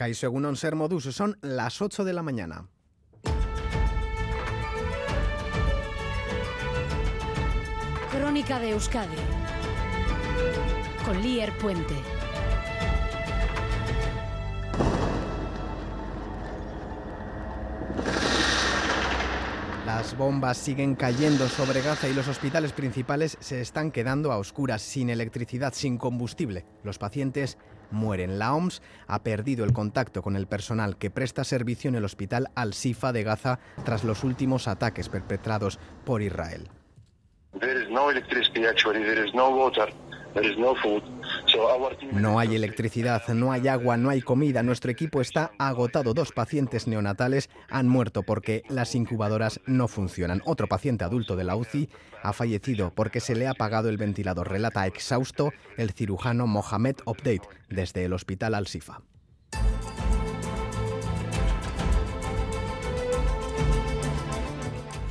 Kaixo Egunon Ser Modus, son las 8 de la mañana. Crónica de Euskadi con Lier Puente. Las bombas siguen cayendo sobre Gaza y los hospitales principales se están quedando a oscuras, sin electricidad, sin combustible. Los pacientes mueren. La OMS ha perdido el contacto con el personal que presta servicio en el hospital Al-Sifa de Gaza tras los últimos ataques perpetrados por Israel. No hay electricidad, no hay agua, no hay comida. Nuestro equipo está agotado. Dos pacientes neonatales han muerto porque las incubadoras no funcionan. Otro paciente adulto de la UCI ha fallecido porque se le ha apagado el ventilador. Relata exhausto el cirujano Mohamed Update desde el hospital Al-Sifa.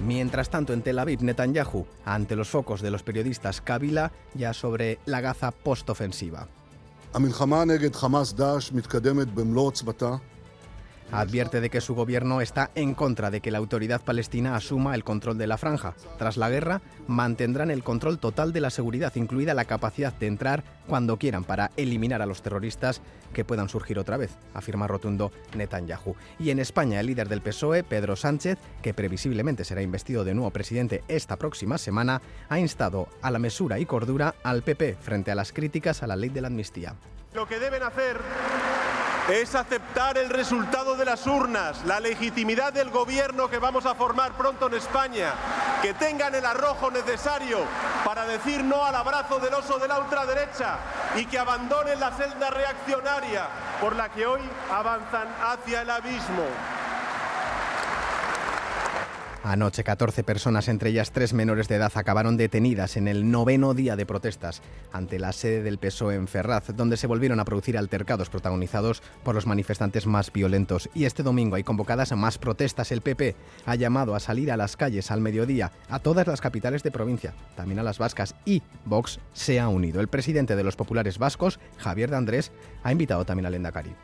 Mientras tanto, en Tel Aviv, Netanyahu, ante los focos de los periodistas Kabila, ya sobre la Gaza postofensiva. Advierte de que su gobierno está en contra de que la autoridad palestina asuma el control de la franja. Tras la guerra, mantendrán el control total de la seguridad, incluida la capacidad de entrar cuando quieran para eliminar a los terroristas que puedan surgir otra vez, afirma rotundo Netanyahu. Y en España, el líder del PSOE, Pedro Sánchez, que previsiblemente será investido de nuevo presidente esta próxima semana, ha instado a la mesura y cordura al PP frente a las críticas a la ley de la amnistía. Lo que deben hacer es aceptar el resultado de las urnas, la legitimidad del gobierno que vamos a formar pronto en España, que tengan el arrojo necesario para decir no al abrazo del oso de la ultraderecha y que abandonen la celda reaccionaria por la que hoy avanzan hacia el abismo. Anoche 14 personas, entre ellas tres menores de edad, acabaron detenidas en el noveno día de protestas ante la sede del PSOE en Ferraz, donde se volvieron a producir altercados protagonizados por los manifestantes más violentos. Y este domingo hay convocadas más protestas. El PP ha llamado a salir a las calles al mediodía a todas las capitales de provincia, también a las vascas, y Vox se ha unido. El presidente de los populares vascos, Javier de Andrés, ha invitado también al Endacari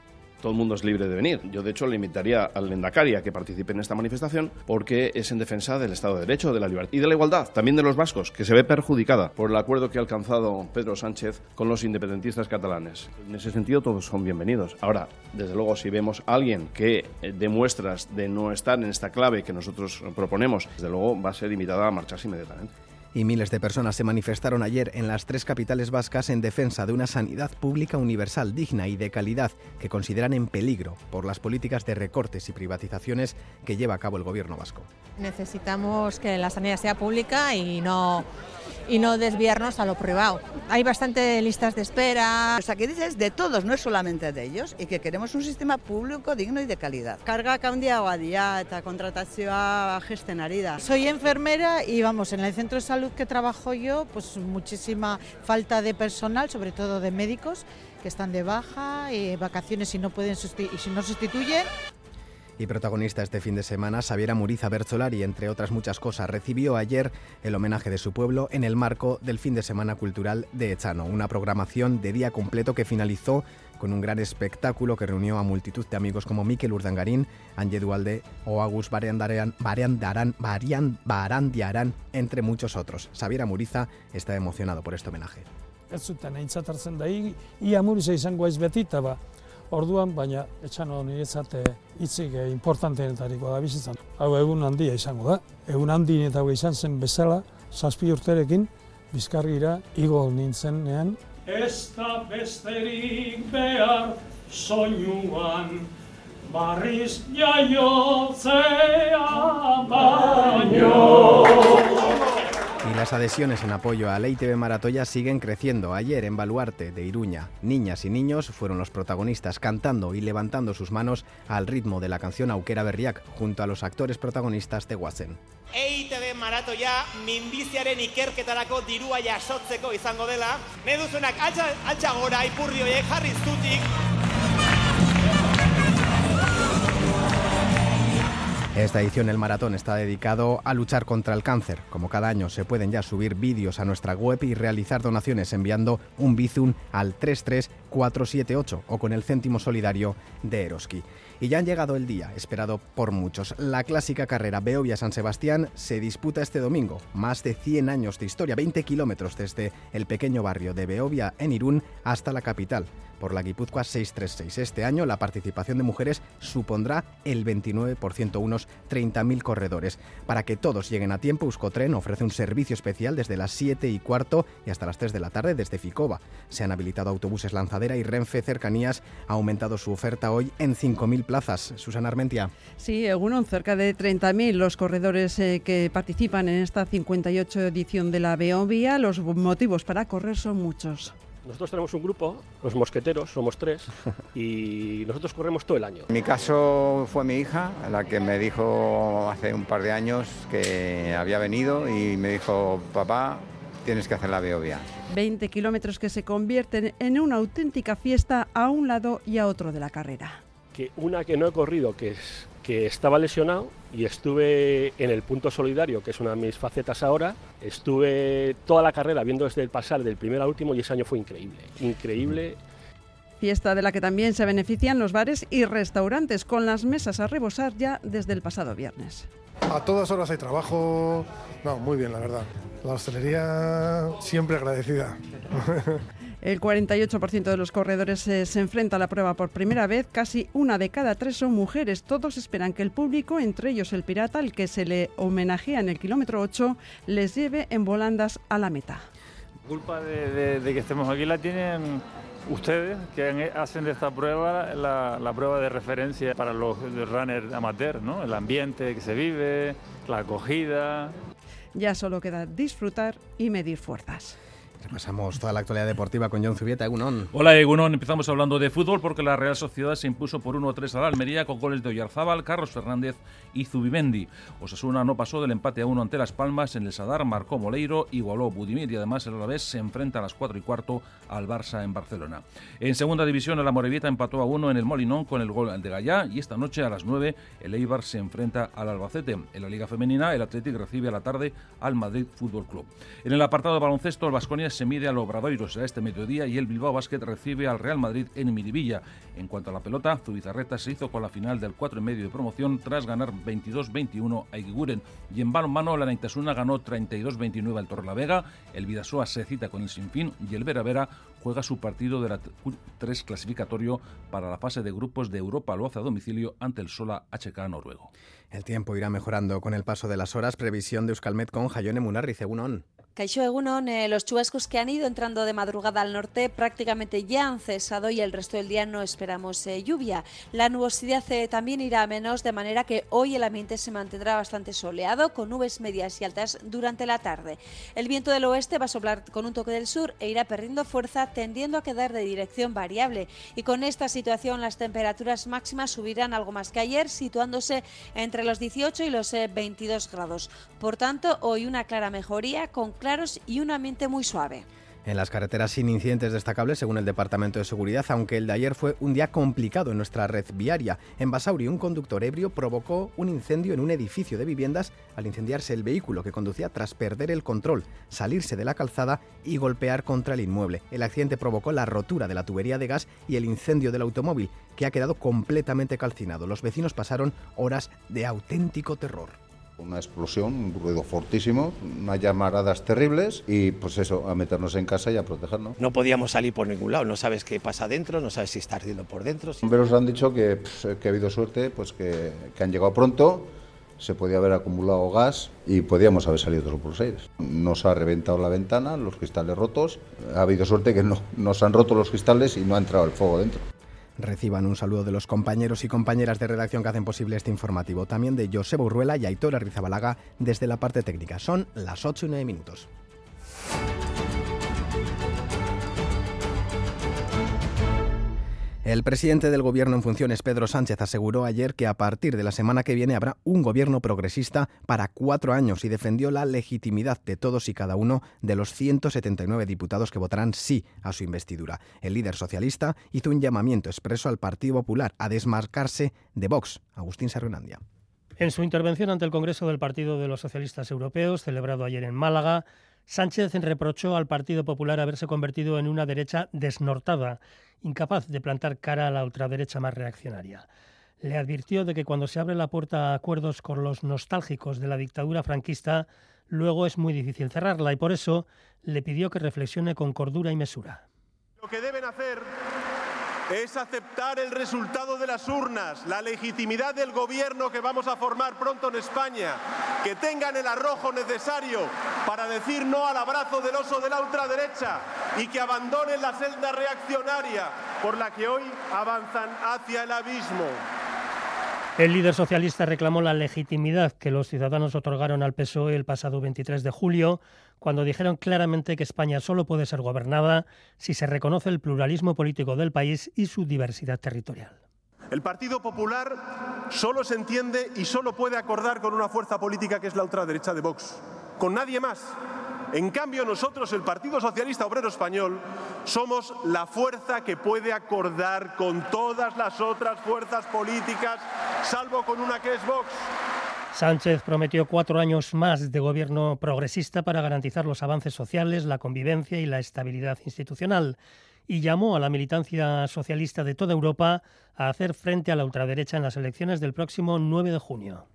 todo el mundo es libre de venir. Yo, de hecho, le invitaría al Lendakari a que participe en esta manifestación porque es en defensa del Estado de Derecho, de la libertad y de la igualdad, también de los vascos, que se ve perjudicada por el acuerdo que ha alcanzado Pedro Sánchez con los independentistas catalanes. En ese sentido, todos son bienvenidos. Ahora, desde luego, si vemos a alguien que eh, demuestras de no estar en esta clave que nosotros proponemos, desde luego va a ser invitada a marcharse inmediatamente y miles de personas se manifestaron ayer en las tres capitales vascas en defensa de una sanidad pública universal, digna y de calidad que consideran en peligro por las políticas de recortes y privatizaciones que lleva a cabo el gobierno vasco. Necesitamos que la sanidad sea pública y no y no desviarnos a lo privado. Hay bastante listas de espera. O sea, que dices de todos, no es solamente de ellos, y que queremos un sistema público digno y de calidad. Kargak handiagoa dira eta kontratazioa gesten ari da. Soy enfermera y vamos, en el centro de salud que trabajo yo, pues muchísima falta de personal, sobre todo de médicos que están de baja, y vacaciones y no pueden y si no sustituyen. Y protagonista este fin de semana, Xaviera Muriza Bertolari, entre otras muchas cosas, recibió ayer el homenaje de su pueblo en el marco del fin de semana cultural de Echano, una programación de día completo que finalizó con un gran espectáculo que reunió a multitud de amigos como Miquel Urdangarín, Ángel Dualde o Agus Barandiarán, entre muchos otros. Xaviera Muriza está emocionado por este homenaje. orduan, baina etxano niretzat hitzik importanteenetarikoa da bizitzan. Hau egun handia izango da. Egun handienetakoa izan zen bezala, zazpi urterekin, bizkargira igo nintzenean. Ez da besterik behar soinuan, barriz jaiotzea baino. Y las adhesiones en apoyo a la ITV Maratoya siguen creciendo. Ayer en Baluarte de Iruña, niñas y niños fueron los protagonistas cantando y levantando sus manos al ritmo de la canción Auquera Berriak junto a los actores protagonistas de Guasen. EITB maratoia minbiziaren ikerketarako dirua jasotzeko izango dela. Ne duzunak altza, altza gora ipurri horiek jarri zutik. Esta edición del maratón está dedicado a luchar contra el cáncer. Como cada año se pueden ya subir vídeos a nuestra web y realizar donaciones enviando un bizum al 33 478 o con el céntimo solidario de Eroski. Y ya han llegado el día, esperado por muchos. La clásica carrera Beovia-San Sebastián se disputa este domingo. Más de 100 años de historia, 20 kilómetros desde el pequeño barrio de Beovia en Irún hasta la capital por la Guipúzcoa 636. Este año la participación de mujeres supondrá el 29%, unos 30.000 corredores. Para que todos lleguen a tiempo, Euskotren ofrece un servicio especial desde las 7 y cuarto y hasta las 3 de la tarde desde Ficova. Se han habilitado autobuses lanzadera y Renfe Cercanías ha aumentado su oferta hoy en 5.000 plazas. Susana Armentia. Sí, uno cerca de 30.000 los corredores eh, que participan en esta 58 edición de la Beovia. Los motivos para correr son muchos. Nosotros tenemos un grupo, los mosqueteros, somos tres, y nosotros corremos todo el año. En mi caso fue mi hija la que me dijo hace un par de años que había venido y me dijo, papá, tienes que hacer la Beovia. 20 kilómetros que se convierten en una auténtica fiesta a un lado y a otro de la carrera. Que una que no he corrido, que es que estaba lesionado y estuve en el punto solidario, que es una de mis facetas ahora. Estuve toda la carrera viendo desde el pasar del primero al último y ese año fue increíble, increíble. Fiesta de la que también se benefician los bares y restaurantes con las mesas a rebosar ya desde el pasado viernes. A todas horas hay trabajo, no, muy bien la verdad. La hostelería siempre agradecida. El 48% de los corredores eh, se enfrenta a la prueba por primera vez. Casi una de cada tres son mujeres. Todos esperan que el público, entre ellos el pirata, al que se le homenajea en el kilómetro 8, les lleve en volandas a la meta. La culpa de, que estemos aquí la tienen ustedes, que hacen de esta prueba la, prueba de referencia para los runners amateurs, ¿no? El ambiente que se vive, la acogida. Ya solo queda disfrutar y medir fuerzas. Pasamos toda la actualidad deportiva con John Zubieta, Egunon. Hola, Egunon. Empezamos hablando de fútbol porque la Real Sociedad se impuso por 1-3 a la Almería con goles de Oyarzábal, Carlos Fernández y Zubimendi. Osasuna no pasó del empate a 1 ante Las Palmas. En el Sadar marcó Moleiro, igualó Budimir y además el Alavés se enfrenta a las 4 y cuarto al Barça en Barcelona. En segunda división, el Amorebieta empató a 1 en el Molinón con el gol de Gallá y esta noche a las 9 el Eibar se enfrenta al Albacete. En la Liga Femenina, el Athletic recibe a la tarde al Madrid Fútbol Club. En el apartado de baloncesto, el Vasconia se mide al Obradoiro será este mediodía y el Bilbao Basket recibe al Real Madrid en Miribilla. En cuanto a la pelota, Zubizarreta se hizo con la final del 4 y medio de promoción tras ganar 22-21 a Iguiguren. Y en balonmano, la Naitasuna ganó 32-29 al Torrelavega, el Vidasoa se cita con el Sinfín y el Vera Vera juega su partido de la 3 clasificatorio para la fase de grupos de Europa. Lo hace a domicilio ante el Sola HK noruego. El tiempo irá mejorando con el paso de las horas. Previsión de Euskalmet con Jayone Munarri, Cegunón. Caixo Egunon, eh, los chubascos que han ido entrando de madrugada al norte prácticamente ya han cesado y el resto del día no esperamos eh, lluvia. La nubosidad eh, también irá a menos, de manera que hoy el ambiente se mantendrá bastante soleado, con nubes medias y altas durante la tarde. El viento del oeste va a soplar con un toque del sur e irá perdiendo fuerza, tendiendo a quedar de dirección variable. Y con esta situación las temperaturas máximas subirán algo más que ayer, situándose entre los 18 y los 22 grados. Por tanto, hoy una clara mejoría con y un ambiente muy suave. En las carreteras sin incidentes destacables, según el Departamento de Seguridad, aunque el de ayer fue un día complicado en nuestra red viaria. En Basauri, un conductor ebrio provocó un incendio en un edificio de viviendas al incendiarse el vehículo que conducía tras perder el control, salirse de la calzada y golpear contra el inmueble. El accidente provocó la rotura de la tubería de gas y el incendio del automóvil, que ha quedado completamente calcinado. Los vecinos pasaron horas de auténtico terror. Una explosión, un ruido fortísimo, unas llamaradas terribles y pues eso, a meternos en casa y a protegernos. No podíamos salir por ningún lado, no sabes qué pasa dentro, no sabes si está ardiendo por dentro. Los bomberos han dicho que, pues, que, ha habido suerte, pues que, que, han llegado pronto, se podía haber acumulado gas y podíamos haber salido todos por los aires. Nos ha reventado la ventana, los cristales rotos, ha habido suerte que no, nos han roto los cristales y no ha entrado el fuego dentro reciban un saludo de los compañeros y compañeras de redacción que hacen posible este informativo, también de Joseba Urruela y Aitor Rizabalaga desde la parte técnica. Son las 8 y 9 minutos. El presidente del Gobierno en funciones, Pedro Sánchez, aseguró ayer que a partir de la semana que viene habrá un gobierno progresista para cuatro años y defendió la legitimidad de todos y cada uno de los 179 diputados que votarán sí a su investidura. El líder socialista hizo un llamamiento expreso al Partido Popular a desmarcarse de Vox. Agustín Sarunandia. En su intervención ante el Congreso del Partido de los Socialistas Europeos, celebrado ayer en Málaga, Sánchez reprochó al Partido Popular haberse convertido en una derecha desnortada, incapaz de plantar cara a la ultraderecha más reaccionaria. Le advirtió de que cuando se abre la puerta a acuerdos con los nostálgicos de la dictadura franquista, luego es muy difícil cerrarla y por eso le pidió que reflexione con cordura y mesura. Lo que deben hacer es aceptar el resultado de las urnas, la legitimidad del gobierno que vamos a formar pronto en España, que tengan el arrojo necesario para decir no al abrazo del oso de la ultraderecha y que abandonen la celda reaccionaria por la que hoy avanzan hacia el abismo. El líder socialista reclamó la legitimidad que los ciudadanos otorgaron al PSOE el pasado 23 de julio, cuando dijeron claramente que España solo puede ser gobernada si se reconoce el pluralismo político del país y su diversidad territorial. El Partido Popular solo se entiende y solo puede acordar con una fuerza política que es la ultraderecha de Vox, con nadie más. En cambio, nosotros, el Partido Socialista Obrero Español, somos la fuerza que puede acordar con todas las otras fuerzas políticas, salvo con una que es Vox. Sánchez prometió cuatro años más de gobierno progresista para garantizar los avances sociales, la convivencia y la estabilidad institucional y llamó a la militancia socialista de toda Europa a hacer frente a la ultraderecha en las elecciones del próximo 9 de junio.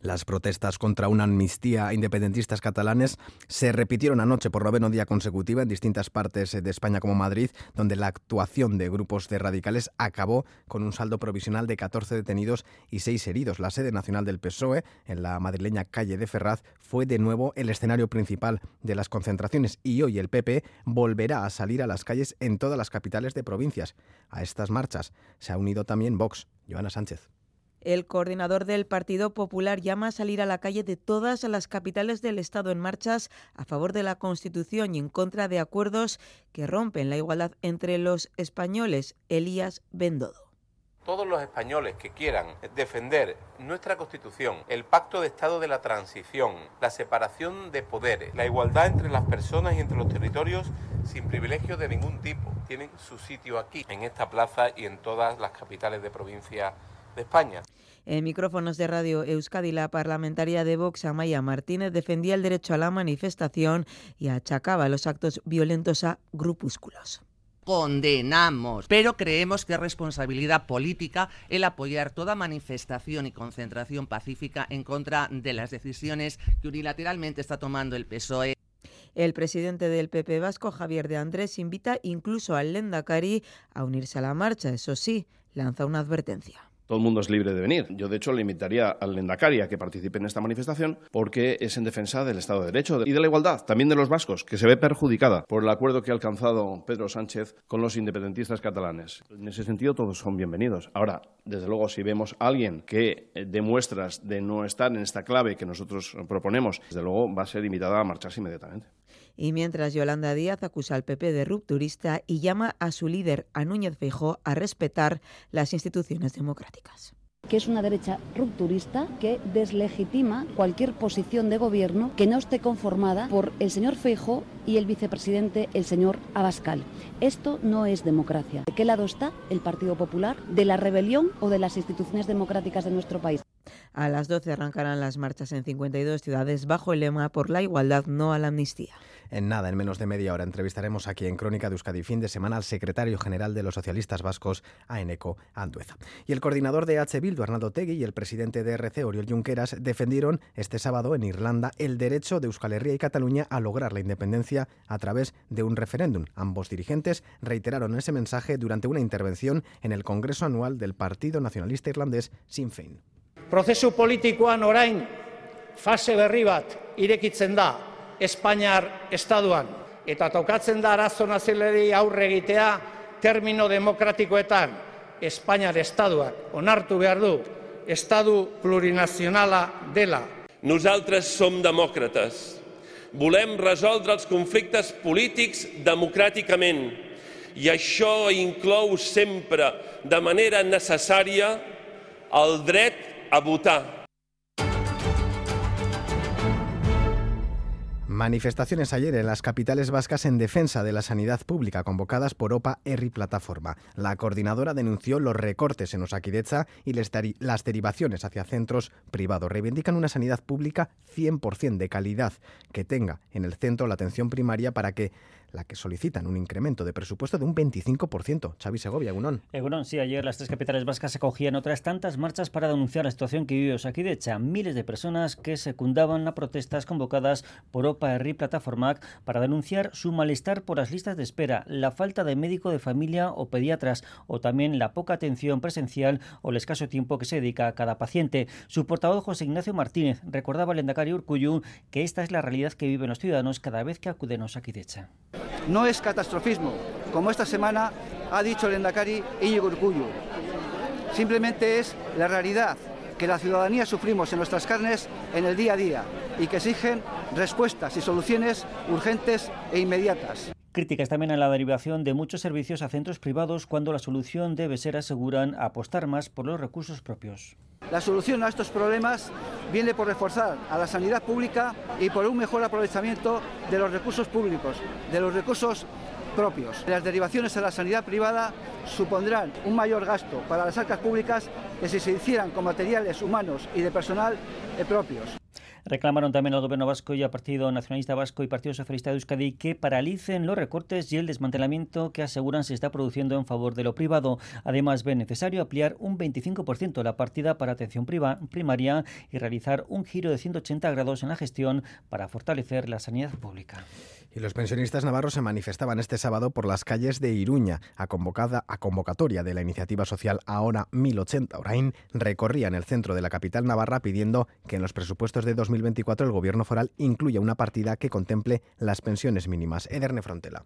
Las protestas contra una amnistía independentistas catalanes se repitieron anoche por noveno día consecutiva en distintas partes de España como Madrid, donde la actuación de grupos de radicales acabó con un saldo provisional de 14 detenidos y 6 heridos. La sede nacional del PSOE, en la madrileña calle de Ferraz, fue de nuevo el escenario principal de las concentraciones y hoy el PP volverá a salir a las calles en todas las capitales de provincias. A estas marchas se ha unido también Vox. Joana Sánchez. El coordinador del Partido Popular llama a salir a la calle de todas las capitales del Estado en marchas a favor de la Constitución y en contra de acuerdos que rompen la igualdad entre los españoles. Elías Bendodo. Todos los españoles que quieran defender nuestra Constitución, el pacto de Estado de la transición, la separación de poderes, la igualdad entre las personas y entre los territorios sin privilegios de ningún tipo, tienen su sitio aquí, en esta plaza y en todas las capitales de provincia de España. En micrófonos de Radio Euskadi, la parlamentaria de Vox, Amaya Martínez, defendía el derecho a la manifestación y achacaba los actos violentos a grupúsculos condenamos, pero creemos que es responsabilidad política el apoyar toda manifestación y concentración pacífica en contra de las decisiones que unilateralmente está tomando el PSOE. El presidente del PP vasco, Javier de Andrés, invita incluso al Lendakari a unirse a la marcha. Eso sí, lanza una advertencia. Todo el mundo es libre de venir. Yo, de hecho, le invitaría al Lendakari a que participe en esta manifestación porque es en defensa del Estado de Derecho y de la igualdad, también de los vascos, que se ve perjudicada por el acuerdo que ha alcanzado Pedro Sánchez con los independentistas catalanes. En ese sentido, todos son bienvenidos. Ahora, desde luego, si vemos a alguien que eh, demuestras de no estar en esta clave que nosotros proponemos, desde luego va a ser invitada a marcharse inmediatamente. Y mientras Yolanda Díaz acusa al PP de rupturista y llama a su líder, a Núñez Feijó, a respetar las instituciones democráticas que es una derecha rupturista que deslegitima cualquier posición de gobierno que no esté conformada por el señor Feijo y el vicepresidente, el señor Abascal. Esto no es democracia. ¿De qué lado está el Partido Popular? ¿De la rebelión o de las instituciones democráticas de nuestro país? A las 12 arrancarán las marchas en 52 ciudades bajo el lema por la igualdad, no a la amnistía. En nada, en menos de media hora, entrevistaremos aquí en Crónica de Euskadi fin de semana al secretario general de los socialistas vascos, Aeneco Andueza. Y el coordinador de H. Bildu, Arnaldo Tegui, y el presidente de RC, Oriol Junqueras, defendieron este sábado en Irlanda el derecho de Euskal Herria y Cataluña a lograr la independencia a través de un referéndum. Ambos dirigentes reiteraron ese mensaje durante una intervención en el Congreso Anual del Partido Nacionalista Irlandés, Sinn Féin. Prozesu politikoan orain fase berri bat irekitzen da Espainiar estaduan. Eta tokatzen da arazo nazionalei aurre egitea termino demokratikoetan Espainiar estaduak onartu behar du estadu plurinazionala dela. Nosaltres som demòcrates. Volem resoldre els conflictes polítics democràticament i això inclou sempre, de manera necessària, el dret a votar. Manifestaciones ayer en las capitales vascas en defensa de la sanidad pública convocadas por OPA ERRI Plataforma. La coordinadora denunció los recortes en Osakidecha y las derivaciones hacia centros privados. Reivindican una sanidad pública 100% de calidad que tenga en el centro la atención primaria para que la que solicitan un incremento de presupuesto de un 25%. Xavi Segovia, Egunon. Egunon, sí, ayer las tres capitales vascas se cogían otras tantas marchas para denunciar la situación que vive Osakidecha. Miles de personas que secundaban las protestas convocadas por OPA RI Plataformac para denunciar su malestar por las listas de espera, la falta de médico de familia o pediatras o también la poca atención presencial o el escaso tiempo que se dedica a cada paciente. Su portavoz José Ignacio Martínez recordaba al Endacari Urcuyu que esta es la realidad que viven los ciudadanos cada vez que acuden a Osakidecha. No es catastrofismo, como esta semana ha dicho el Endacari Íñigo Urcuyu. Simplemente es la realidad que la ciudadanía sufrimos en nuestras carnes en el día a día y que exigen respuestas y soluciones urgentes e inmediatas. Críticas también a la derivación de muchos servicios a centros privados cuando la solución debe ser, aseguran, apostar más por los recursos propios. La solución a estos problemas viene por reforzar a la sanidad pública y por un mejor aprovechamiento de los recursos públicos, de los recursos propios. Las derivaciones a la sanidad privada supondrán un mayor gasto para las arcas públicas que si se hicieran con materiales humanos y de personal eh, propios. Reclamaron también al Gobierno vasco y al Partido Nacionalista Vasco y Partido Socialista de Euskadi que paralicen los recortes y el desmantelamiento que aseguran se está produciendo en favor de lo privado. Además, ven necesario ampliar un 25% la partida para atención primaria y realizar un giro de 180 grados en la gestión para fortalecer la sanidad pública. Y los pensionistas navarros se manifestaban este sábado por las calles de Iruña, a, convocada, a convocatoria de la iniciativa social Ahora 1080 Orain, recorrían el centro de la capital navarra pidiendo que en los presupuestos de 2024 el gobierno foral incluya una partida que contemple las pensiones mínimas. Ederne Frontela.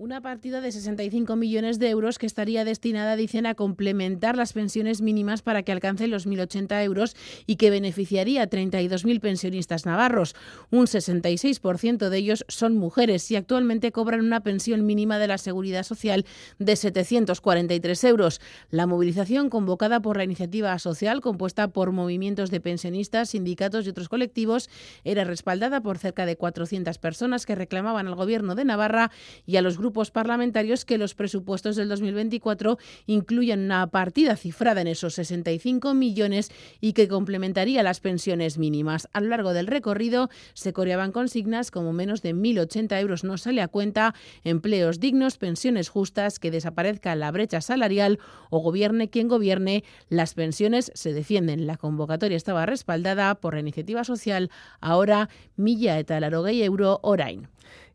Una partida de 65 millones de euros que estaría destinada, dicen, a complementar las pensiones mínimas para que alcancen los 1.080 euros y que beneficiaría a 32.000 pensionistas navarros. Un 66% de ellos son mujeres y actualmente cobran una pensión mínima de la Seguridad Social de 743 euros. La movilización convocada por la iniciativa social, compuesta por movimientos de pensionistas, sindicatos y otros colectivos, era respaldada por cerca de 400 personas que reclamaban al Gobierno de Navarra y a los grupos grupos parlamentarios que los presupuestos del 2024 incluyan una partida cifrada en esos 65 millones y que complementaría las pensiones mínimas. A lo largo del recorrido se coreaban consignas como menos de 1.080 euros no sale a cuenta, empleos dignos, pensiones justas, que desaparezca la brecha salarial o gobierne quien gobierne, las pensiones se defienden. La convocatoria estaba respaldada por la iniciativa social ahora Milla eta Larogei Euro Orain.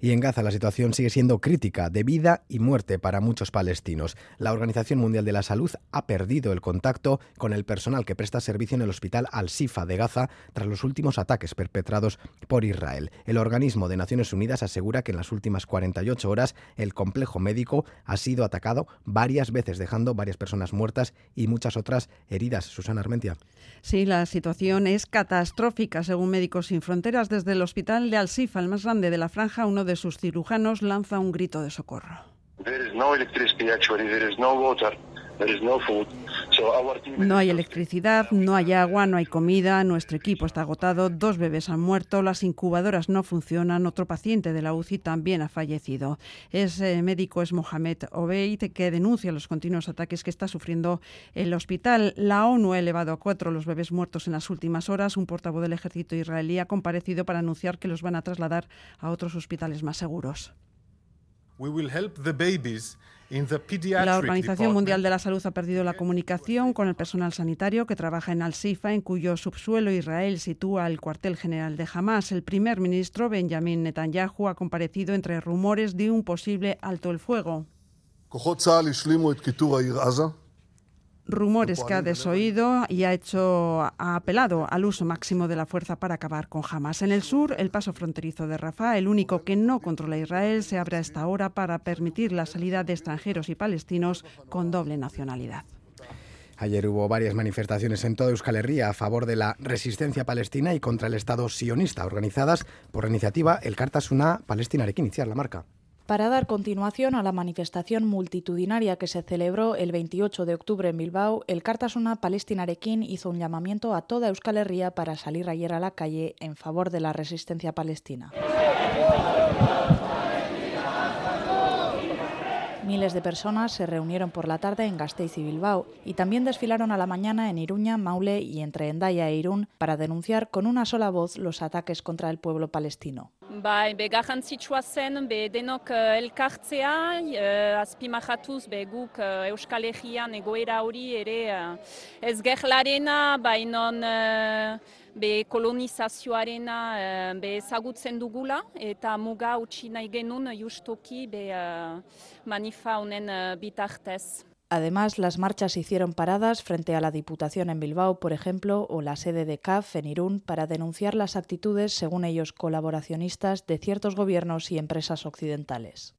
Y en Gaza la situación sigue siendo crítica, de vida y muerte para muchos palestinos. La Organización Mundial de la Salud ha perdido el contacto con el personal que presta servicio en el hospital Al-Sifa de Gaza tras los últimos ataques perpetrados por Israel. El organismo de Naciones Unidas asegura que en las últimas 48 horas el complejo médico ha sido atacado varias veces, dejando varias personas muertas y muchas otras heridas. Susana Armentia. Sí, la situación es catastrófica, según Médicos Sin Fronteras. Desde el hospital de Al-Sifa, el más grande de la franja, uno de sus cirujanos lanza un grito de socorro. No hay electricidad, no hay agua, no hay comida, nuestro equipo está agotado, dos bebés han muerto, las incubadoras no funcionan, otro paciente de la UCI también ha fallecido. Ese médico es Mohamed Obeid, que denuncia los continuos ataques que está sufriendo el hospital. La ONU ha elevado a cuatro los bebés muertos en las últimas horas. Un portavoz del ejército israelí ha comparecido para anunciar que los van a trasladar a otros hospitales más seguros. La Organización Mundial de la Salud ha perdido la comunicación con el personal sanitario que trabaja en Al-Sifa, en cuyo subsuelo Israel sitúa el cuartel general de Hamas. El primer ministro Benjamin Netanyahu ha comparecido entre rumores de un posible alto el fuego rumores que ha desoído y ha hecho ha apelado al uso máximo de la fuerza para acabar con Hamas. En el sur, el paso fronterizo de Rafah, el único que no controla Israel, se abre a esta hora para permitir la salida de extranjeros y palestinos con doble nacionalidad. Ayer hubo varias manifestaciones en toda Euskal Herria a favor de la resistencia palestina y contra el Estado sionista, organizadas por la iniciativa El Cartasuna Palestina que iniciar la marca. Para dar continuación a la manifestación multitudinaria que se celebró el 28 de octubre en Bilbao, el Cartasuna Palestinarekin hizo un llamamiento a toda Euskal Herria para salir ayer a la calle en favor de la resistencia palestina. Miles de personas se reunieron por la tarde en Gasteiz y Bilbao y también desfilaron a la mañana en Iruña, Maule y entre Endaya e Irún para denunciar con una sola voz los ataques contra el pueblo palestino. Bai, be garrantzitsua zen, be denok uh, elkartzea, uh, azpimajatuz, be guk uh, Euskal Herrian egoera hori ere uh, ez gerlarena, bainon uh, be kolonizazioarena uh, be ezagutzen dugula, eta muga utzi nahi genuen justoki be uh, manifa honen uh, bitartez. Además, las marchas hicieron paradas frente a la Diputación en Bilbao, por ejemplo, o la sede de CAF en Irún, para denunciar las actitudes, según ellos, colaboracionistas de ciertos gobiernos y empresas occidentales.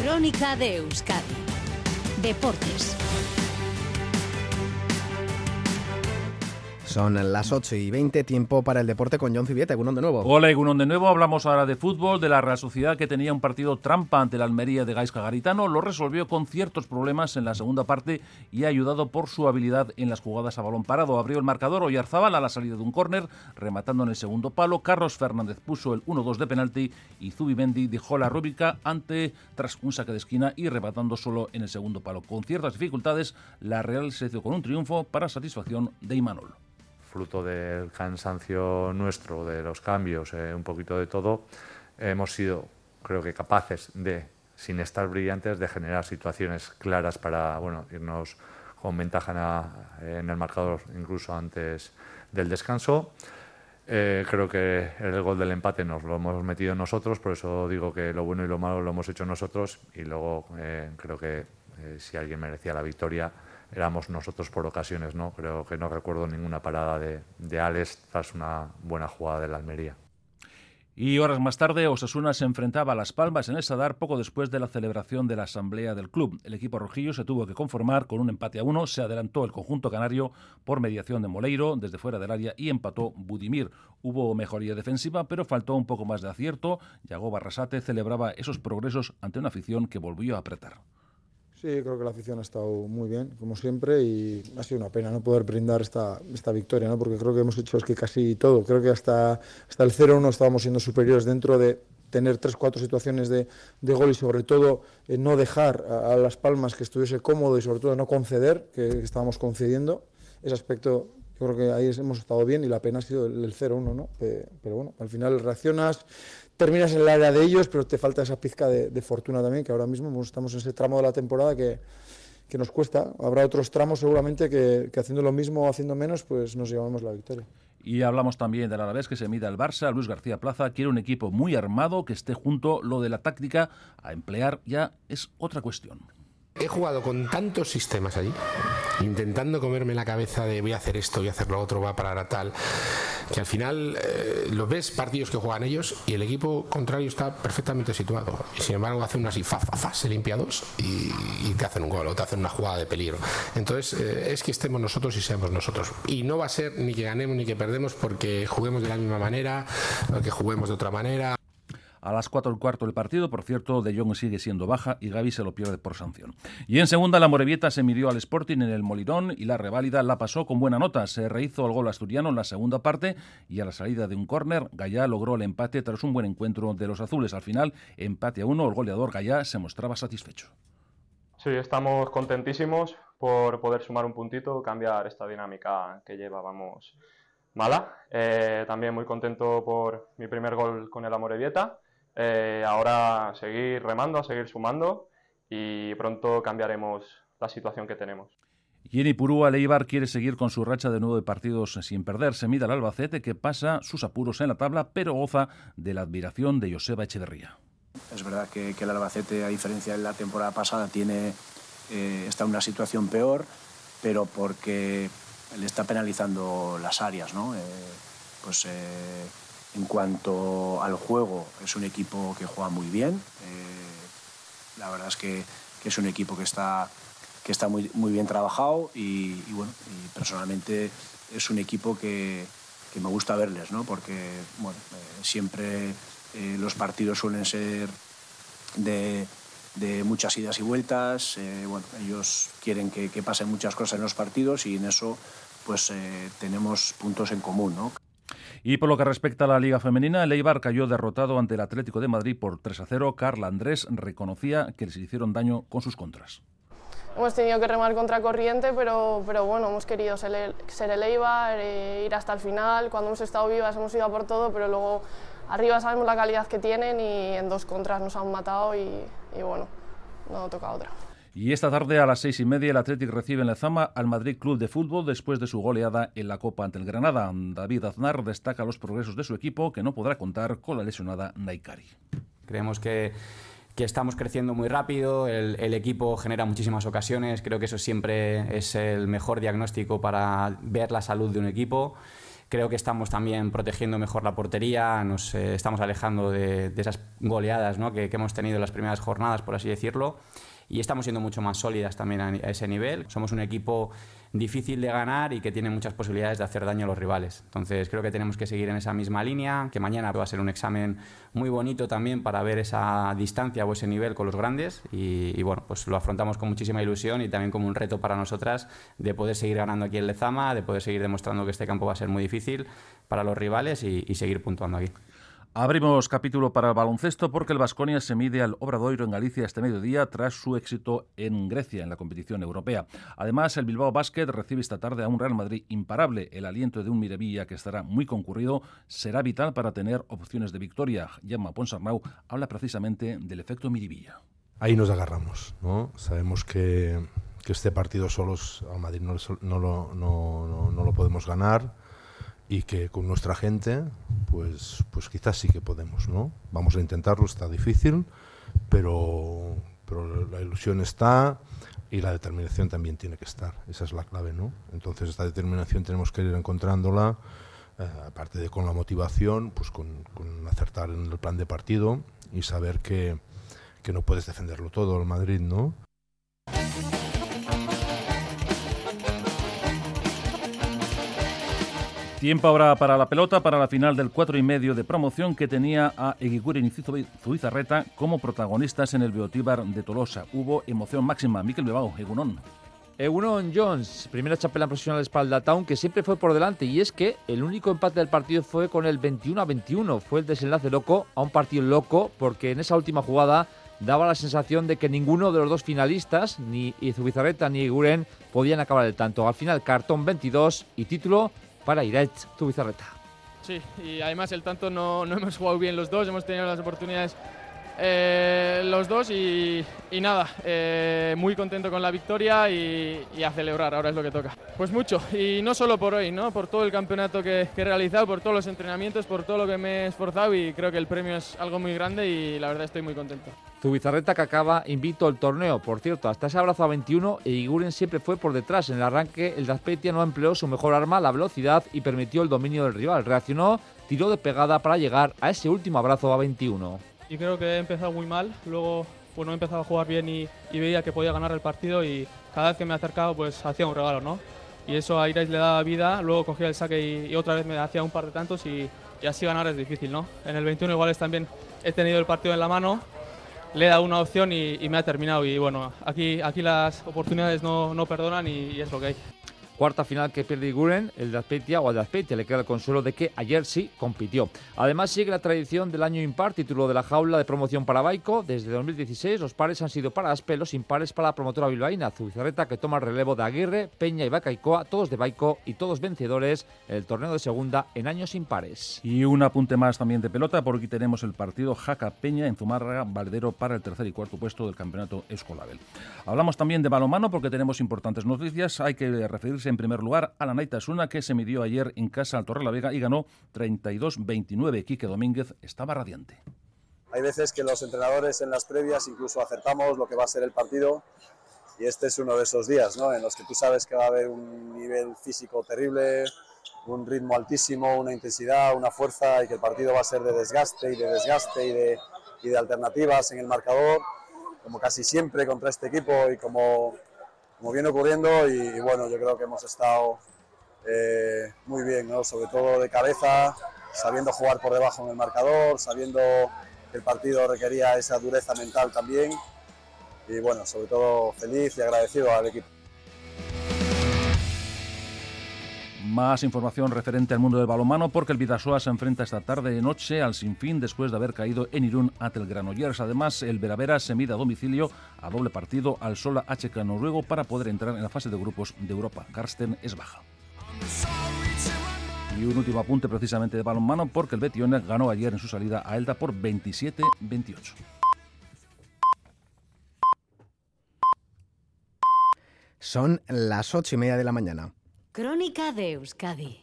Crónica de Euskadi. Deportes. Son las 8 y 20, tiempo para el deporte con John Civieta. Egunon de nuevo. Hola, Egunon de nuevo. Hablamos ahora de fútbol, de la Real Sociedad que tenía un partido trampa ante la Almería de Gaisca Garitano. Lo resolvió con ciertos problemas en la segunda parte y ayudado por su habilidad en las jugadas a balón parado. Abrió el marcador Oyarzábal a la salida de un córner, rematando en el segundo palo. Carlos Fernández puso el 1-2 de penalti y Zubimendi dejó la rúbrica ante tras un saque de esquina y rematando solo en el segundo palo. Con ciertas dificultades, la Real se hizo con un triunfo para satisfacción de Imanol fruto del cansancio nuestro, de los cambios, eh, un poquito de todo, hemos sido, creo que, capaces de, sin estar brillantes, de generar situaciones claras para bueno, irnos con ventaja en el marcador incluso antes del descanso. Eh, creo que el gol del empate nos lo hemos metido nosotros, por eso digo que lo bueno y lo malo lo hemos hecho nosotros y luego eh, creo que si alguien merecía la victoria éramos nosotros por ocasiones, ¿no? Creo que no recuerdo ninguna parada de, de Alex tras una buena jugada de la Almería. Y horas más tarde, Osasuna se enfrentaba a Las Palmas en el Sadar poco después de la celebración de la asamblea del club. El equipo rojillo se tuvo que conformar con un empate a uno. Se adelantó el conjunto canario por mediación de Moleiro desde fuera del área y empató Budimir. Hubo mejoría defensiva, pero faltó un poco más de acierto. Yago Barrasate celebraba esos progresos ante una afición que volvió a apretar. Sí, creo que la afición ha estado muy bien, como siempre, y ha sido una pena no poder brindar esta, esta victoria, ¿no? porque creo que hemos hecho es que casi todo. Creo que hasta, hasta el 0-1 estábamos siendo superiores dentro de tener tres, cuatro situaciones de, de gol y sobre todo eh, no dejar a, Las Palmas que estuviese cómodo y sobre todo no conceder, que, que estábamos concediendo. Ese aspecto yo creo que ahí hemos estado bien y la pena ha sido el, el 0-1, ¿no? Pero bueno, al final reaccionas, terminas en el área de ellos, pero te falta esa pizca de, de fortuna también, que ahora mismo pues, estamos en ese tramo de la temporada que, que nos cuesta. Habrá otros tramos seguramente que, que, haciendo lo mismo o haciendo menos, pues nos llevamos la victoria. Y hablamos también del Alavés que se mida el Barça. Luis García Plaza quiere un equipo muy armado que esté junto. Lo de la táctica a emplear ya es otra cuestión. He jugado con tantos sistemas allí, intentando comerme la cabeza de voy a hacer esto, voy a hacer lo otro, va a parar a tal, que al final eh, lo ves partidos que juegan ellos y el equipo contrario está perfectamente situado. Y sin embargo hace unas y fa, fa, fa, se limpia dos y, y, te hacen un gol o te hacen una jugada de peligro. Entonces eh, es que estemos nosotros y seamos nosotros. Y no va a ser ni que ganemos ni que perdemos porque juguemos de la misma manera, que juguemos de otra manera. A las 4 del cuarto del partido, por cierto, De Jong sigue siendo baja y Gaby se lo pierde por sanción. Y en segunda, la Morevieta se midió al Sporting en el Molirón y la reválida la pasó con buena nota. Se rehizo el gol asturiano en la segunda parte y a la salida de un córner, Gallá logró el empate tras un buen encuentro de los azules. Al final, empate a uno, el goleador Gallá se mostraba satisfecho. Sí, estamos contentísimos por poder sumar un puntito, cambiar esta dinámica que llevábamos mala. Eh, también muy contento por mi primer gol con el Amorebieta. Eh, ahora seguir remando, a seguir sumando y pronto cambiaremos la situación que tenemos. Y en Ipurúa, Leibar quiere seguir con su racha de nueve partidos sin perder. Se mide al Albacete, que pasa sus apuros en la tabla, pero goza de la admiración de Joseba Echeverría. Es verdad que, que el Albacete, a diferencia de la temporada pasada, tiene, eh, está en una situación peor, pero porque le está penalizando las áreas, ¿no? Eh, pues eh, en cuanto al juego, es un equipo que juega muy bien. Eh, la verdad es que, es un equipo que está, que está muy, muy bien trabajado y, bueno, personalmente es un equipo que, que, me gusta verles, ¿no? porque bueno, eh, siempre eh, los partidos suelen ser de, de muchas idas y vueltas. bueno, ellos quieren que, que pasen muchas cosas en los partidos y en eso pues tenemos puntos en común, ¿no? Y por lo que respecta a la Liga Femenina, el Eibar cayó derrotado ante el Atlético de Madrid por 3 a 0. Carla Andrés reconocía que les hicieron daño con sus contras. Hemos tenido que remar contra corriente, pero, pero bueno, hemos querido ser el, Eibar, eh, ir hasta el final. Cuando hemos estado vivas hemos ido a por todo, pero luego arriba sabemos la calidad que tienen y en dos contras nos han matado y, y bueno, no toca otra. Y esta tarde a las seis y media el Athletic recibe en la Zama al Madrid Club de Fútbol después de su goleada en la Copa ante el Granada. David Aznar destaca los progresos de su equipo que no podrá contar con la lesionada Naikari. Creemos que, que estamos creciendo muy rápido, el, equipo genera muchísimas ocasiones, creo que eso siempre es el mejor diagnóstico para ver la salud de un equipo. Creo que estamos también protegiendo mejor la portería, nos eh, estamos alejando de, esas goleadas ¿no? que hemos tenido en las primeras jornadas, por así decirlo y estamos siendo mucho más sólidas también a, ese nivel. Somos un equipo difícil de ganar y que tiene muchas posibilidades de hacer daño a los rivales. Entonces creo que tenemos que seguir en esa misma línea, que mañana va a ser un examen muy bonito también para ver esa distancia o ese nivel con los grandes y, bueno, pues lo afrontamos con muchísima ilusión y también como un reto para nosotras de poder seguir ganando aquí en Lezama, de poder seguir demostrando que este campo va a ser muy difícil para los rivales y seguir puntuando aquí. Abrimos capítulo para el baloncesto porque el Vasconia se mide al Obradoiro en Galicia este mediodía tras su éxito en Grecia en la competición europea. Además, el Bilbao Basket recibe esta tarde a un Real Madrid imparable. El aliento de un Mirevilla que estará muy concurrido será vital para tener opciones de victoria. Yama Ponsarnau habla precisamente del efecto Mirevilla. Ahí nos agarramos, ¿no? Sabemos que, este partido solos a Madrid no lo podemos ganar y que con nuestra gente, pues, pues quizás sí que podemos, ¿no? Vamos a intentarlo, está difícil, pero, pero la ilusión está y la determinación también tiene que estar, esa es la clave, ¿no? Entonces esta determinación tenemos que ir encontrándola, eh, aparte de con la motivación, pues con, acertar en el plan de partido y saber que, que no puedes defenderlo todo el Madrid, ¿no? Tiempo ahora para la pelota, para la final del cuatro y medio de promoción que tenía a Eguiguren y Zubizarreta como protagonistas en el Beotíbar de Tolosa. Hubo emoción máxima. Miquel Bilbao, Egunon. Egunon Jones, primera chapela profesional espalda Town, que siempre fue por delante. Y es que el único empate del partido fue con el 21 a 21. Fue el desenlace loco a un partido loco, porque en esa última jugada daba la sensación de que ninguno de los dos finalistas, ni Zubizarreta ni Eguiguren, podían acabar el tanto. Al final, cartón 22 y título para Iraetz Zubizarreta. Sí, y además el tanto no, no, hemos jugado bien los dos, hemos tenido las oportunidades eh, los dos y, nada, eh, muy contento con la victoria y, a celebrar, ahora es lo que toca. Pues mucho, y no solo por hoy, ¿no? por todo el campeonato que, he realizado, por todos los entrenamientos, por todo lo que me he esforzado y creo que el premio es algo muy grande y la verdad estoy muy contento. Zubizarreta que acaba invito al torneo. Por cierto, hasta ese abrazo a 21, Eiguren siempre fue por detrás. En el arranque, el Dazpetia no empleó su mejor arma, la velocidad, y permitió el dominio del rival. Reaccionó, tiró de pegada para llegar a ese último abrazo a 21. Y creo que he empezado muy mal. Luego, pues no he empezado a jugar bien y, veía que podía ganar el partido. Y cada vez que me he acercado, pues hacía un regalo, ¿no? Y eso a Irais le daba vida. Luego cogía el saque y, otra vez me hacía un par de tantos. Y, y así ganar es difícil, ¿no? En el 21 iguales también he tenido el partido en la mano le he dado una opción y, me ha terminado. Y bueno, aquí, aquí las oportunidades no, no perdonan y, es lo que hay. Cuarta final que pierde Iguren, el de Azpeitia o el de Azpeitia le queda el consuelo de que ayer sí compitió. Además sigue la tradición del año impar, título de la jaula de promoción para Baico. Desde 2016 los pares han sido para Aspe, los impares para la promotora bilbaína Zubizarreta que toma el relevo de Aguirre, Peña y Bacaicoa, todos de Baico y todos vencedores en el torneo de segunda en años impares. Y un apunte más también de pelota, porque tenemos el partido Jaca Peña en Zumárraga, Valdero para el tercer y cuarto puesto del campeonato Escolabel. Hablamos también de balomano porque tenemos importantes noticias. Hay que referirse en primer lugar a la Naitasuna que se midió ayer en casa al Torrelavega y ganó 32-29. Quique Domínguez estaba radiante. Hay veces que los entrenadores en las previas incluso acertamos lo que va a ser el partido y este es uno de esos días ¿no? en los que tú sabes que va a haber un nivel físico terrible, un ritmo altísimo, una intensidad, una fuerza y que el partido va a ser de desgaste y de desgaste y de, y de alternativas en el marcador, como casi siempre contra este equipo y como como viene ocurriendo y, bueno, yo creo que hemos estado eh, muy bien, ¿no? sobre todo de cabeza, sabiendo jugar por debajo en el marcador, sabiendo que el partido requería esa dureza mental también. Y bueno, sobre todo feliz y agradecido al equipo. Más información referente al mundo del balonmano porque el Vidasoa se enfrenta esta tarde y noche al Sinfín después de haber caído en Irún ante el Granollers. Además, el Veravera se mide a domicilio a doble partido al Sola HK noruego para poder entrar en la fase de grupos de Europa. Karsten es baja. Y un último apunte precisamente de balonmano porque el Betione ganó ayer en su salida a Elda por 27-28. Son las ocho y media de la mañana. Crónica de Euskadi.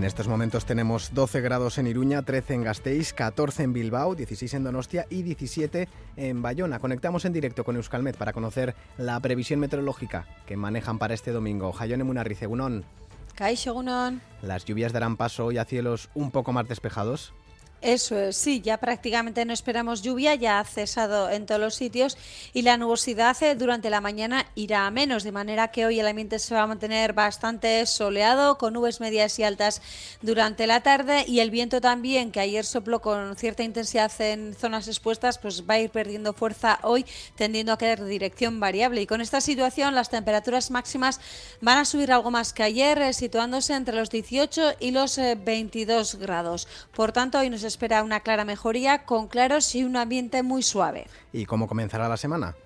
En estos momentos tenemos 12 grados en Iruña, 13 en Gasteiz, 14 en Bilbao, 16 en Donostia y 17 en Bayona. Conectamos en directo con Euskalmet para conocer la previsión meteorológica que manejan para este domingo. Jayone Munarrice, Gunón. Las lluvias darán paso hoy a cielos un poco más despejados. Eso es, sí, ya prácticamente no esperamos lluvia, ya ha cesado en todos los sitios y la nubosidad eh, durante la mañana irá a menos, de manera que hoy el ambiente se va a mantener bastante soleado, con nubes medias y altas durante la tarde y el viento también, que ayer sopló con cierta intensidad en zonas expuestas, pues va a ir perdiendo fuerza hoy, tendiendo a quedar de dirección variable. Y con esta situación las temperaturas máximas van a subir algo más que ayer, eh, situándose entre los 18 y los 22 eh, grados. Por tanto, hoy nos espera una clara mejoría con claros y un ambiente muy suave. ¿Y cómo comenzará la semana?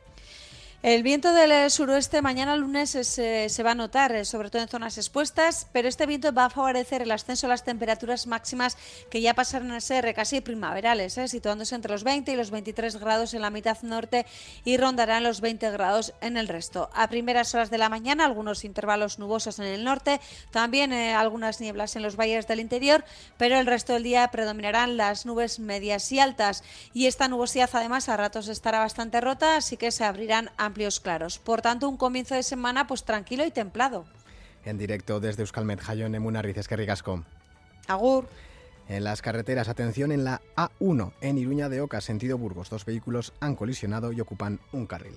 El viento del suroeste mañana lunes se va a notar, eh, sobre todo en zonas expuestas, pero este viento va a favorecer el ascenso de las temperaturas máximas que ya pasaron a ser casi primaverales, eh, situándose entre los 20 y los 23 grados en la mitad norte y rondarán los 20 grados en el resto. A primeras horas de la mañana, algunos intervalos nubosos en el norte, también eh, algunas nieblas en los valles del interior, pero el resto del día predominarán las nubes medias y altas. Y esta nubosidad, además, a ratos estará bastante rota, así que se abrirán amplios claros. Por tanto, un comienzo de semana pues tranquilo y templado. En directo desde Euskalmet, Jaion Emunarriz, que ricasco. Agur. En las carreteras, atención en la A1, en Iruña de Oca, sentido Burgos. Dos vehículos han colisionado y ocupan un carril.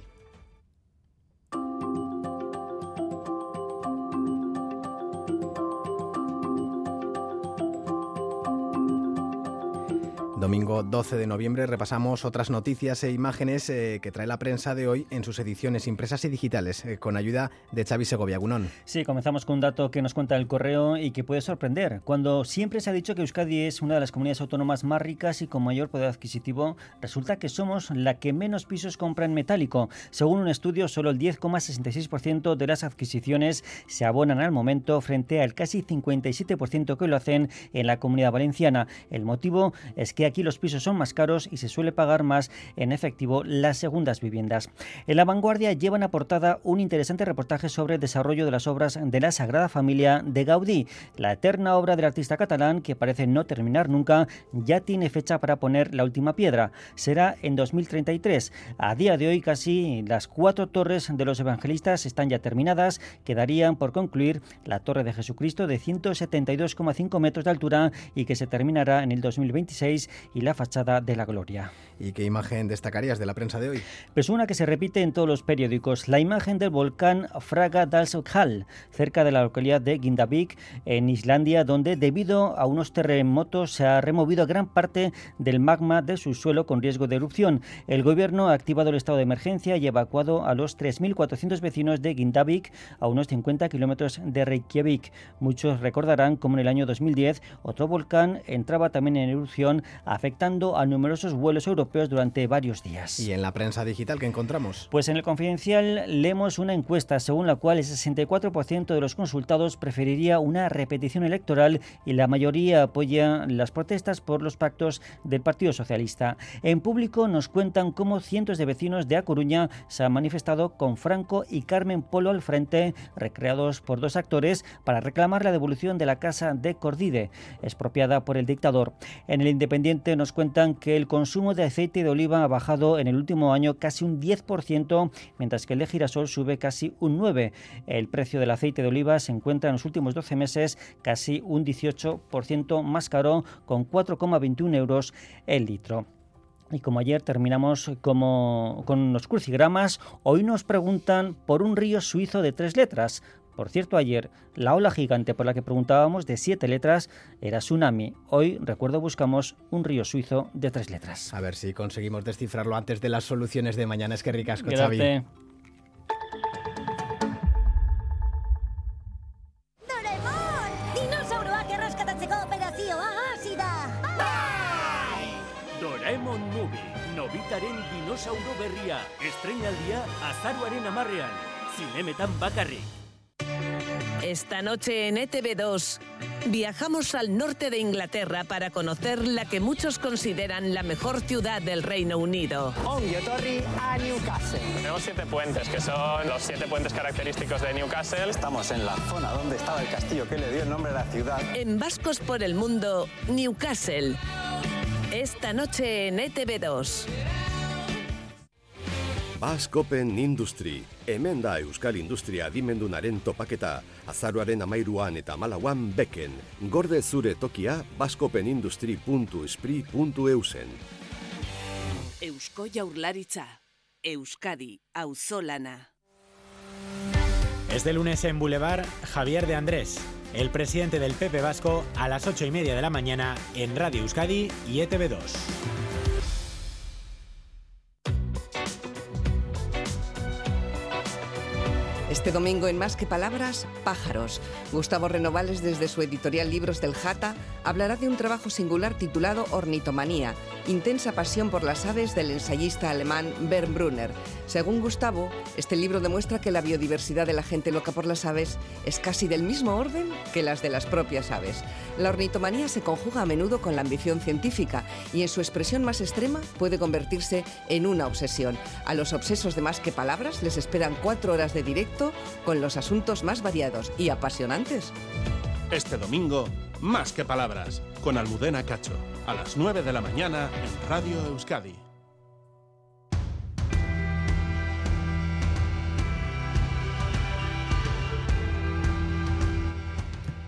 Domingo 12 de noviembre repasamos otras noticias e imágenes eh, que trae la prensa de hoy en sus ediciones impresas y digitales, eh, con ayuda de Xavi Segovia Gunón. Sí, comenzamos con un dato que nos cuenta el correo y que puede sorprender. Cuando siempre se ha dicho que Euskadi es una de las comunidades autónomas más ricas y con mayor poder adquisitivo, resulta que somos la que menos pisos compra en metálico. Según un estudio, solo el 10,66% de las adquisiciones se abonan al momento frente al casi 57% que lo hacen en la comunidad valenciana. El motivo es que aquí los pisos son más caros y se suele pagar más en efectivo las segundas viviendas. En la vanguardia llevan a portada un interesante reportaje sobre el desarrollo de las obras de la Sagrada Familia de Gaudí. La eterna obra del artista catalán, que parece no terminar nunca, ya tiene fecha para poner la última piedra. Será en 2033. A día de hoy casi las cuatro torres de los evangelistas están ya terminadas. Quedarían por concluir la Torre de Jesucristo de 172,5 metros de altura y que se terminará en el 2026 y la fachada de la Gloria. ¿Y qué imagen destacarías de la prensa de hoy? Pues una que se repite en todos los periódicos, la imagen del volcán Fraga Dalshall, cerca de la localidad de Gindavik, en Islandia, donde debido a unos terremotos se ha removido gran parte del magma de su suelo con riesgo de erupción. El gobierno ha activado el estado de emergencia y evacuado a los 3.400 vecinos de Gindavik, a unos 50 kilómetros de Reykjavik. Muchos recordarán cómo en el año 2010 otro volcán entraba también en erupción afectando a numerosos vuelos europeos durante varios días. ¿Y en la prensa digital qué encontramos? Pues en el Confidencial leemos una encuesta según la cual el 64% de los consultados preferiría una repetición electoral y la mayoría apoya las protestas por los pactos del Partido Socialista. En público nos cuentan cómo cientos de vecinos de A Coruña se han manifestado con Franco y Carmen Polo al frente, recreados por dos actores, para reclamar la devolución de la casa de Cordide, expropiada por el dictador. En el Independiente Nos cuentan que el consumo de aceite de oliva ha bajado en el último año casi un 10%, mientras que el de girasol sube casi un 9%. El precio del aceite de oliva se encuentra en los últimos 12 meses casi un 18% más caro, con 4,21 euros el litro. Y como ayer terminamos como, con los crucigramas, hoy nos preguntan por un río suizo de tres letras. Por cierto, ayer la ola gigante por la que preguntábamos de siete letras era tsunami. Hoy, recuerdo, buscamos un río suizo de tres letras. A ver si conseguimos descifrarlo antes de las soluciones de mañana. Es que ricasco, Xavi. Doraemon Movie, Nobitaren dinosauro berria, estreinaldia azaruaren amarrean, zinemetan bakarrik. Esta noche en ETV2 viajamos al norte de Inglaterra para conocer la que muchos consideran la mejor ciudad del Reino Unido. Torri a Newcastle. Tenemos siete puentes, que son los siete puentes característicos de Newcastle. Estamos en la zona donde estaba el castillo que le dio el nombre a la ciudad. En Vascos por el Mundo, Newcastle. Esta noche en E ETV2. Baskopen Industry, hemen da Euskal Industria adimendunaren topaketa, azaruaren amairuan eta malauan beken, gorde zure tokia baskopenindustri.espri.eusen. Eusko Jaurlaritza. Euskadi, auzolana. Este lunes en Boulevard, Javier de Andrés, el presidente del PP Vasco, a las ocho y media de la mañana en Radio Euskadi y E ETV2. Este domingo en Más que Palabras, Pájaros. Gustavo Renovales, desde su editorial Libros del Jata, hablará de un trabajo singular titulado Ornitomanía, intensa pasión por las aves del ensayista alemán Bernd Brunner. Según Gustavo, este libro demuestra que la biodiversidad de la gente loca por las aves es casi del mismo orden que las de las propias aves. La ornitomanía se conjuga a menudo con la ambición científica y en su expresión más extrema puede convertirse en una obsesión. A los obsesos de Más que Palabras les esperan cuatro horas de directo con los asuntos más variados y apasionantes. Este domingo, más que palabras, con Almudena Cacho, a las 9 de la mañana en Radio Euskadi.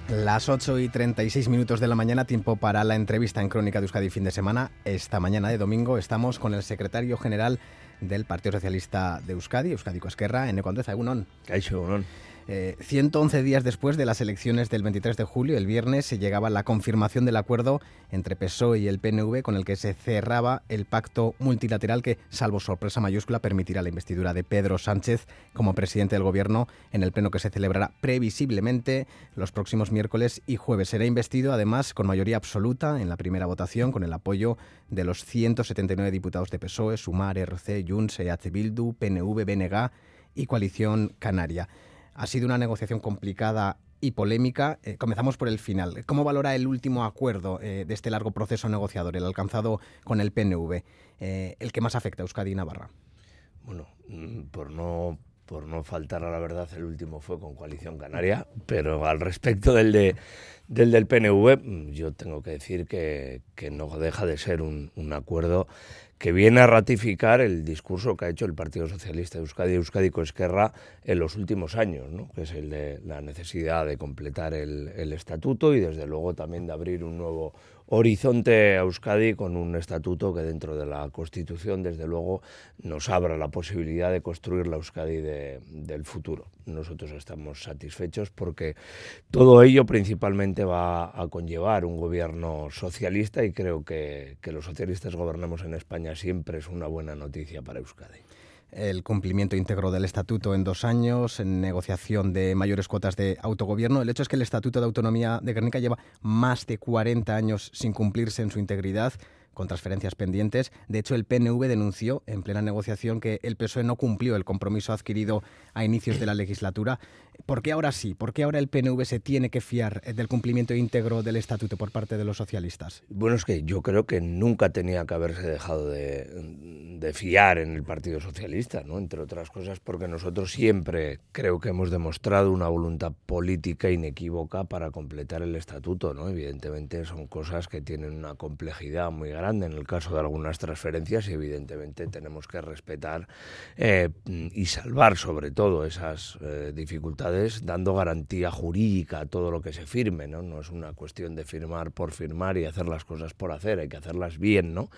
Las 8 y 36 minutos de la mañana, tiempo para la entrevista en Crónica de Euskadi fin de semana. Esta mañana de domingo estamos con el secretario general del Partido Socialista de Euskadi, Euskadi Esquerra, Eneco Andrés Egunon. Egunon. Eh, 111 días después de las elecciones del 23 de julio, el viernes, se llegaba la confirmación del acuerdo entre PSOE y el PNV con el que se cerraba el pacto multilateral que, salvo sorpresa mayúscula, permitirá la investidura de Pedro Sánchez como presidente del gobierno en el pleno que se celebrará previsiblemente los próximos miércoles y jueves. Será investido además con mayoría absoluta en la primera votación con el apoyo de los 179 diputados de PSOE, Sumar, RC, Junts, EH Bildu, PNV, BNG y Coalición Canaria. Ha sido una negociación complicada y polémica. Eh, comenzamos por el final. ¿Cómo valora el último acuerdo eh, de este largo proceso negociador, el alcanzado con el PNV, eh, el que más afecta a Euskadi y Navarra? Bueno, mm, por no por no faltar a la verdad, el último fue con Coalición Canaria, pero al respecto del de del, del PNV, yo tengo que decir que, que no deja de ser un, un acuerdo que viene a ratificar el discurso que ha hecho el Partido Socialista de Euskadi, Euskadi Esquerra, en los últimos años, ¿no? que es el de la necesidad de completar el, el, estatuto y desde luego también de abrir un nuevo horizonte a Euskadi con un estatuto que dentro de la Constitución, desde luego, nos abra la posibilidad de construir la Euskadi de, del futuro. Nosotros estamos satisfechos porque todo ello principalmente va a conllevar un gobierno socialista y creo que, que los socialistas gobernemos en España siempre es una buena noticia para Euskadi el cumplimiento íntegro del estatuto en dos años, en negociación de mayores cuotas de autogobierno. El hecho es que el Estatuto de Autonomía de Guernica lleva más de 40 años sin cumplirse en su integridad con transferencias pendientes. De hecho, el PNV denunció en plena negociación que el PSOE no cumplió el compromiso adquirido a inicios de la legislatura. ¿Por qué ahora sí? ¿Por qué ahora el PNV se tiene que fiar del cumplimiento íntegro del estatuto por parte de los socialistas? Bueno, es que yo creo que nunca tenía que haberse dejado de, de fiar en el Partido Socialista, ¿no? entre otras cosas porque nosotros siempre creo que hemos demostrado una voluntad política inequívoca para completar el estatuto. ¿no? Evidentemente son cosas que tienen una complejidad muy grande en el caso de algunas transferencias y evidentemente tenemos que respetar eh, y salvar sobre todo esas eh, dificultades dando garantía jurídica a todo lo que se firme. ¿no? no es una cuestión de firmar por firmar y hacer las cosas por hacer, hay que hacerlas bien. ¿no?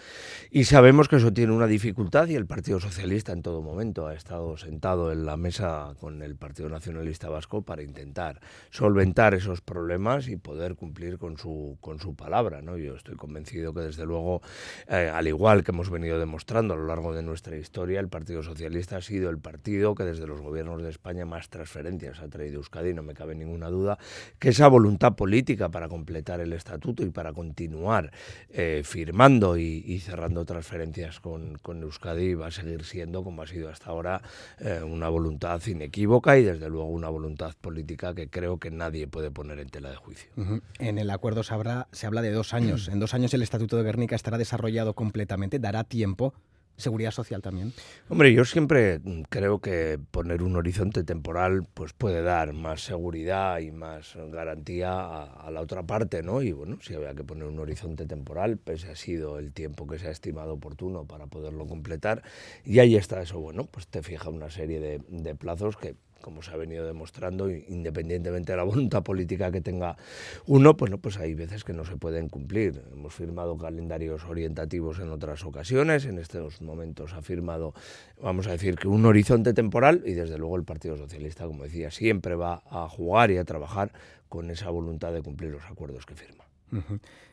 Y sabemos que eso tiene una dificultad y el Partido Socialista en todo momento ha estado sentado en la mesa con el Partido Nacionalista Vasco para intentar solventar esos problemas y poder cumplir con su, con su palabra. ¿no? Yo estoy convencido que desde luego, eh, al igual que hemos venido demostrando a lo largo de nuestra historia, el Partido Socialista ha sido el partido que desde los gobiernos de España más transferencias ha traído Euskadi, no me cabe ninguna duda, que esa voluntad política para completar el estatuto y para continuar eh, firmando y, y, cerrando transferencias con, con Euskadi va a seguir siendo, como ha sido hasta ahora, eh, una voluntad inequívoca y desde luego una voluntad política que creo que nadie puede poner en tela de juicio. Uh -huh. En el acuerdo se, habrá, se habla de dos años. En dos años el Estatuto de Guernica estará desarrollado completamente. ¿Dará tiempo? Seguridad social también. Hombre, yo siempre creo que poner un horizonte temporal pues puede dar más seguridad y más garantía a, a, la otra parte, ¿no? Y bueno, si había que poner un horizonte temporal, pues ha sido el tiempo que se ha estimado oportuno para poderlo completar. Y ahí está eso, bueno, pues te fija una serie de, de plazos que como se ha venido demostrando, independientemente de la voluntad política que tenga uno, pues, no, pues hay veces que no se pueden cumplir. Hemos firmado calendarios orientativos en otras ocasiones, en estos momentos ha firmado, vamos a decir, que un horizonte temporal y desde luego el Partido Socialista, como decía, siempre va a jugar y a trabajar con esa voluntad de cumplir los acuerdos que firma.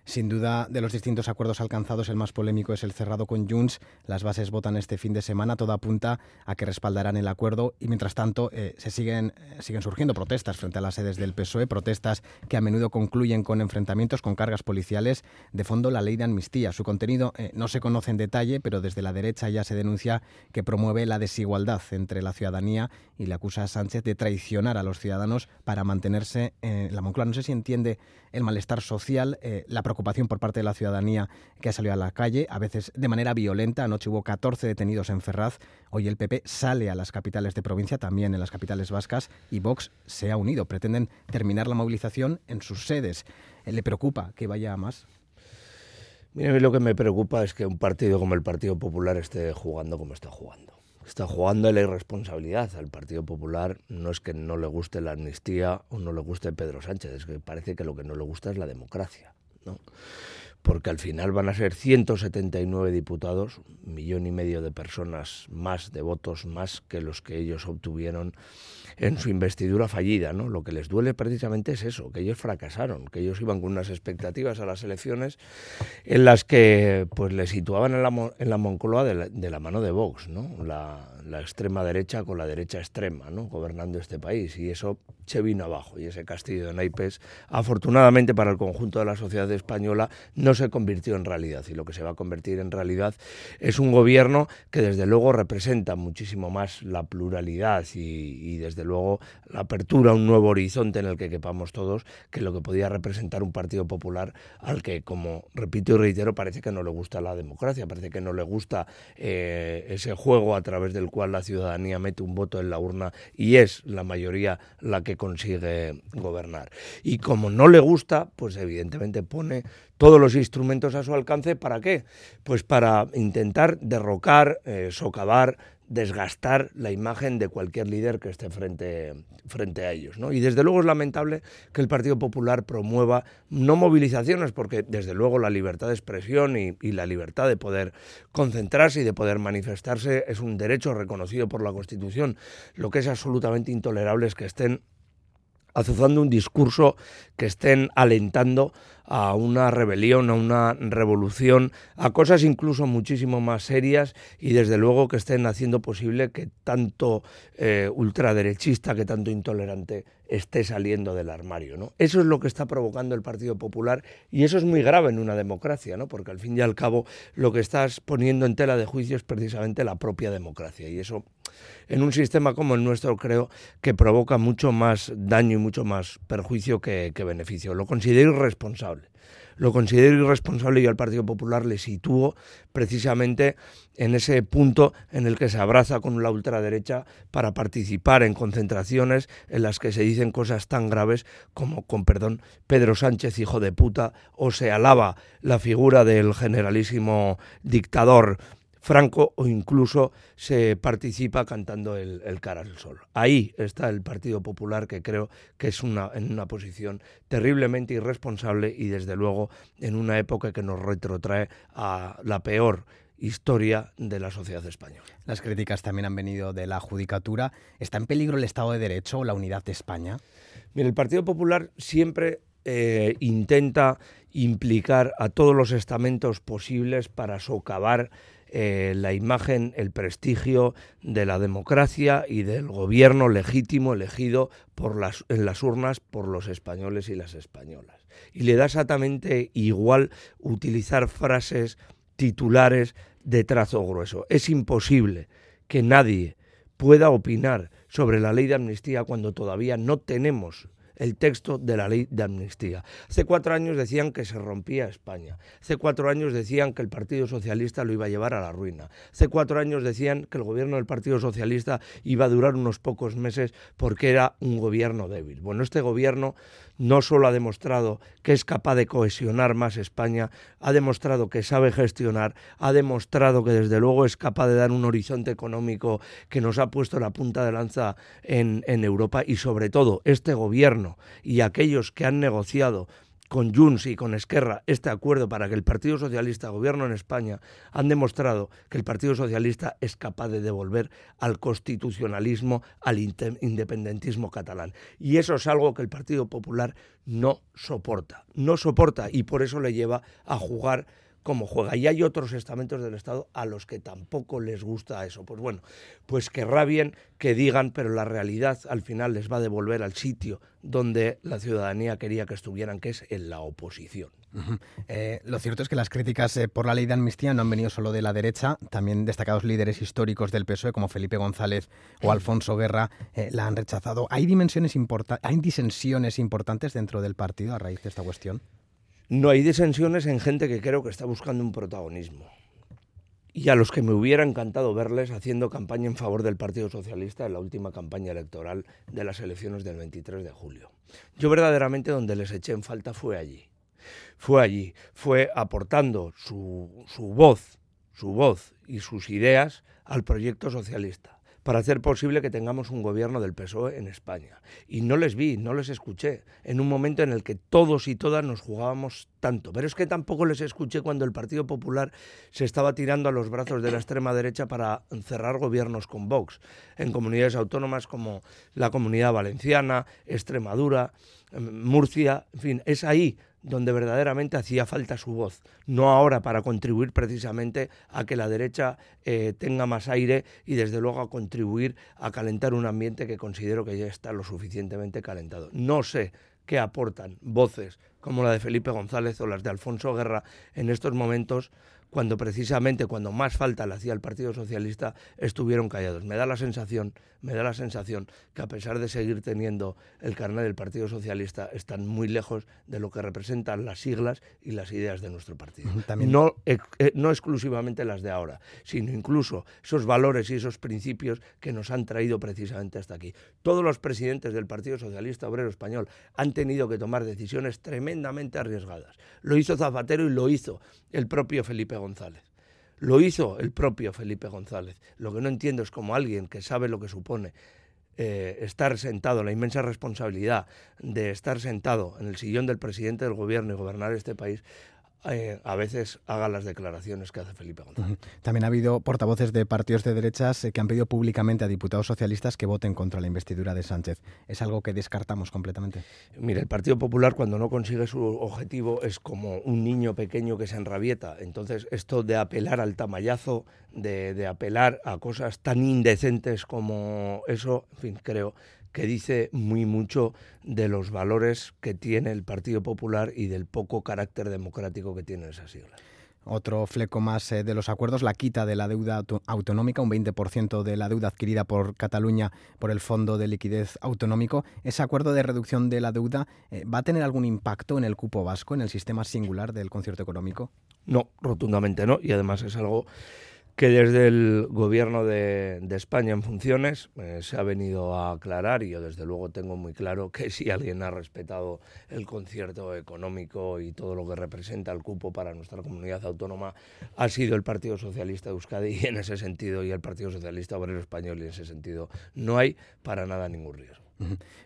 Sin duda, de los distintos acuerdos alcanzados, el más polémico es el cerrado con Junts. Las bases votan este fin de semana. Todo apunta a que respaldarán el acuerdo y, mientras tanto, eh, se siguen, eh, siguen surgiendo protestas frente a las sedes del PSOE, protestas que a menudo concluyen con enfrentamientos con cargas policiales. De fondo, la ley de amnistía. Su contenido eh, no se conoce en detalle, pero desde la derecha ya se denuncia que promueve la desigualdad entre la ciudadanía y le acusa a Sánchez de traicionar a los ciudadanos para mantenerse en la Moncloa. No sé si entiende el malestar social, la preocupación preocupación por parte de la ciudadanía que ha salido a la calle, a veces de manera violenta. Anoche hubo 14 detenidos en Ferraz. Hoy el PP sale a las capitales de provincia, también en las capitales vascas, y Vox se ha unido. Pretenden terminar la movilización en sus sedes. ¿Le preocupa que vaya a más? Mira, lo que me preocupa es que un partido como el Partido Popular esté jugando como está jugando está jugando la irresponsabilidad al Partido Popular. No es que no le guste la amnistía o no le guste Pedro Sánchez, es que parece que lo que no le gusta es la democracia. ¿No? porque al final van a ser 179 diputados, millón y medio de personas más, de votos más que los que ellos obtuvieron en su investidura fallida. ¿no? Lo que les duele precisamente es eso, que ellos fracasaron, que ellos iban con unas expectativas a las elecciones en las que pues le situaban en la, en la Moncloa de la, de la mano de Vox, ¿no? la, la extrema derecha con la derecha extrema, ¿no? gobernando este país. Y eso se vino abajo. Y ese castillo de naipes, afortunadamente para el conjunto de la sociedad española, no se convirtió en realidad. Y lo que se va a convertir en realidad es un gobierno que desde luego representa muchísimo más la pluralidad y, desde luego la apertura a un nuevo horizonte en el que quepamos todos que lo que podía representar un Partido Popular al que, como repito y reitero, parece que no le gusta la democracia, parece que no le gusta eh, ese juego a través del cual la ciudadanía mete un voto en la urna y es la mayoría la que consigue gobernar. Y como no le gusta, pues evidentemente pone todos los instrumentos a su alcance. ¿Para qué? Pues para intentar derrocar, eh, socavar, desgastar la imagen de cualquier líder que esté frente, frente a ellos. ¿no? Y desde luego es lamentable que el Partido Popular promueva no movilizaciones, porque desde luego la libertad de expresión y, y, la libertad de poder concentrarse y de poder manifestarse es un derecho reconocido por la Constitución. Lo que es absolutamente intolerable es que estén azuzando un discurso que estén alentando a una rebelión, a una revolución, a cosas incluso muchísimo más serias y desde luego que estén haciendo posible que tanto eh, ultraderechista, que tanto intolerante esté saliendo del armario. ¿no? Eso es lo que está provocando el Partido Popular y eso es muy grave en una democracia, ¿no? porque al fin y al cabo lo que estás poniendo en tela de juicio es precisamente la propia democracia y eso en un sistema como el nuestro creo que provoca mucho más daño y mucho más perjuicio que, que beneficio. Lo considero irresponsable lo considero irresponsable y al Partido Popular le sitúo precisamente en ese punto en el que se abraza con la ultraderecha para participar en concentraciones en las que se dicen cosas tan graves como, con perdón, Pedro Sánchez, hijo de puta, o se alaba la figura del generalísimo dictador Franco o incluso se participa cantando el, cara al sol. Ahí está el Partido Popular que creo que es una, en una posición terriblemente irresponsable y desde luego en una época que nos retrotrae a la peor historia de la sociedad española. Las críticas también han venido de la judicatura. ¿Está en peligro el Estado de Derecho o la unidad de España? Mire, el Partido Popular siempre eh, intenta implicar a todos los estamentos posibles para socavar eh, la imagen, el prestigio de la democracia y del gobierno legítimo elegido por las, en las urnas por los españoles y las españolas. Y le da exactamente igual utilizar frases titulares de trazo grueso. Es imposible que nadie pueda opinar sobre la ley de amnistía cuando todavía no tenemos el texto de la ley de amnistía. Hace cuatro años decían que se rompía España. Hace cuatro años decían que el Partido Socialista lo iba a llevar a la ruina. Hace cuatro años decían que el gobierno del Partido Socialista iba a durar unos pocos meses porque era un gobierno débil. Bueno, este gobierno no solo ha demostrado que es capaz de cohesionar más España, ha demostrado que sabe gestionar, ha demostrado que desde luego es capaz de dar un horizonte económico que nos ha puesto la punta de lanza en, Europa y sobre todo este gobierno y aquellos que han negociado con Junts y con Esquerra este acuerdo para que el Partido Socialista gobierne en España han demostrado que el Partido Socialista es capaz de devolver al constitucionalismo, al independentismo catalán. Y eso es algo que el Partido Popular no soporta. No soporta y por eso le lleva a jugar como juega. Y hay otros estamentos del Estado a los que tampoco les gusta eso. Pues bueno, pues querrá bien que digan, pero la realidad al final les va a devolver al sitio donde la ciudadanía quería que estuvieran, que es en la oposición. Eh, lo cierto es que las críticas eh, por la ley de amnistía no han venido solo de la derecha, también destacados líderes históricos del PSOE como Felipe González o Alfonso Guerra eh, la han rechazado. ¿Hay, dimensiones ¿Hay disensiones importantes dentro del partido a raíz de esta cuestión? No hay disensiones en gente que creo que está buscando un protagonismo. Y a los que me hubiera encantado verles haciendo campaña en favor del Partido Socialista en la última campaña electoral de las elecciones del 23 de julio. Yo verdaderamente donde les eché en falta fue allí. Fue allí, fue aportando su, su voz, su voz y sus ideas al proyecto socialista para hacer posible que tengamos un gobierno del PSOE en España. Y no les vi, no les escuché, en un momento en el que todos y todas nos jugábamos tanto. Pero es que tampoco les escuché cuando el Partido Popular se estaba tirando a los brazos de la extrema derecha para cerrar gobiernos con Vox, en comunidades autónomas como la Comunidad Valenciana, Extremadura, Murcia, en fin, es ahí donde verdaderamente hacía falta su voz, no ahora para contribuir precisamente a que la derecha eh, tenga más aire y desde luego a contribuir a calentar un ambiente que considero que ya está lo suficientemente calentado. No sé qué aportan voces como la de Felipe González o las de Alfonso Guerra en estos momentos cuando precisamente cuando más falta le hacía el Partido Socialista estuvieron callados. Me da la sensación, me da la sensación que a pesar de seguir teniendo el carnet del Partido Socialista están muy lejos de lo que representan las siglas y las ideas de nuestro partido. No, eh, no exclusivamente las de ahora, sino incluso esos valores y esos principios que nos han traído precisamente hasta aquí. Todos los presidentes del Partido Socialista Obrero Español han tenido que tomar decisiones tremendamente arriesgadas. Lo hizo Zapatero y lo hizo el propio Felipe González. Lo hizo el propio Felipe González. Lo que no entiendo es cómo alguien que sabe lo que supone eh, estar sentado, la inmensa responsabilidad de estar sentado en el sillón del presidente del gobierno y gobernar este país, eh, a veces haga las declaraciones que hace Felipe González. También ha habido portavoces de partidos de derechas eh, que han pedido públicamente a diputados socialistas que voten contra la investidura de Sánchez. ¿Es algo que descartamos completamente? Mira, el Partido Popular cuando no consigue su objetivo es como un niño pequeño que se enrabieta. Entonces, esto de apelar al tamallazo, de, de apelar a cosas tan indecentes como eso, en fin, creo que dice muy mucho de los valores que tiene el Partido Popular y del poco carácter democrático que tiene esa sigla. Otro fleco más eh, de los acuerdos, la quita de la deuda autonómica, un 20% de la deuda adquirida por Cataluña por el Fondo de Liquidez Autonómico. ¿Ese acuerdo de reducción de la deuda eh, va a tener algún impacto en el cupo vasco, en el sistema singular del concierto económico? No, rotundamente no. Y además es algo que desde el gobierno de, España en funciones eh, se ha venido a aclarar y yo desde luego tengo muy claro que si alguien ha respetado el concierto económico y todo lo que representa el cupo para nuestra comunidad autónoma ha sido el Partido Socialista de Euskadi y en ese sentido y el Partido Socialista Obrero Español y en ese sentido no hay para nada ningún riesgo.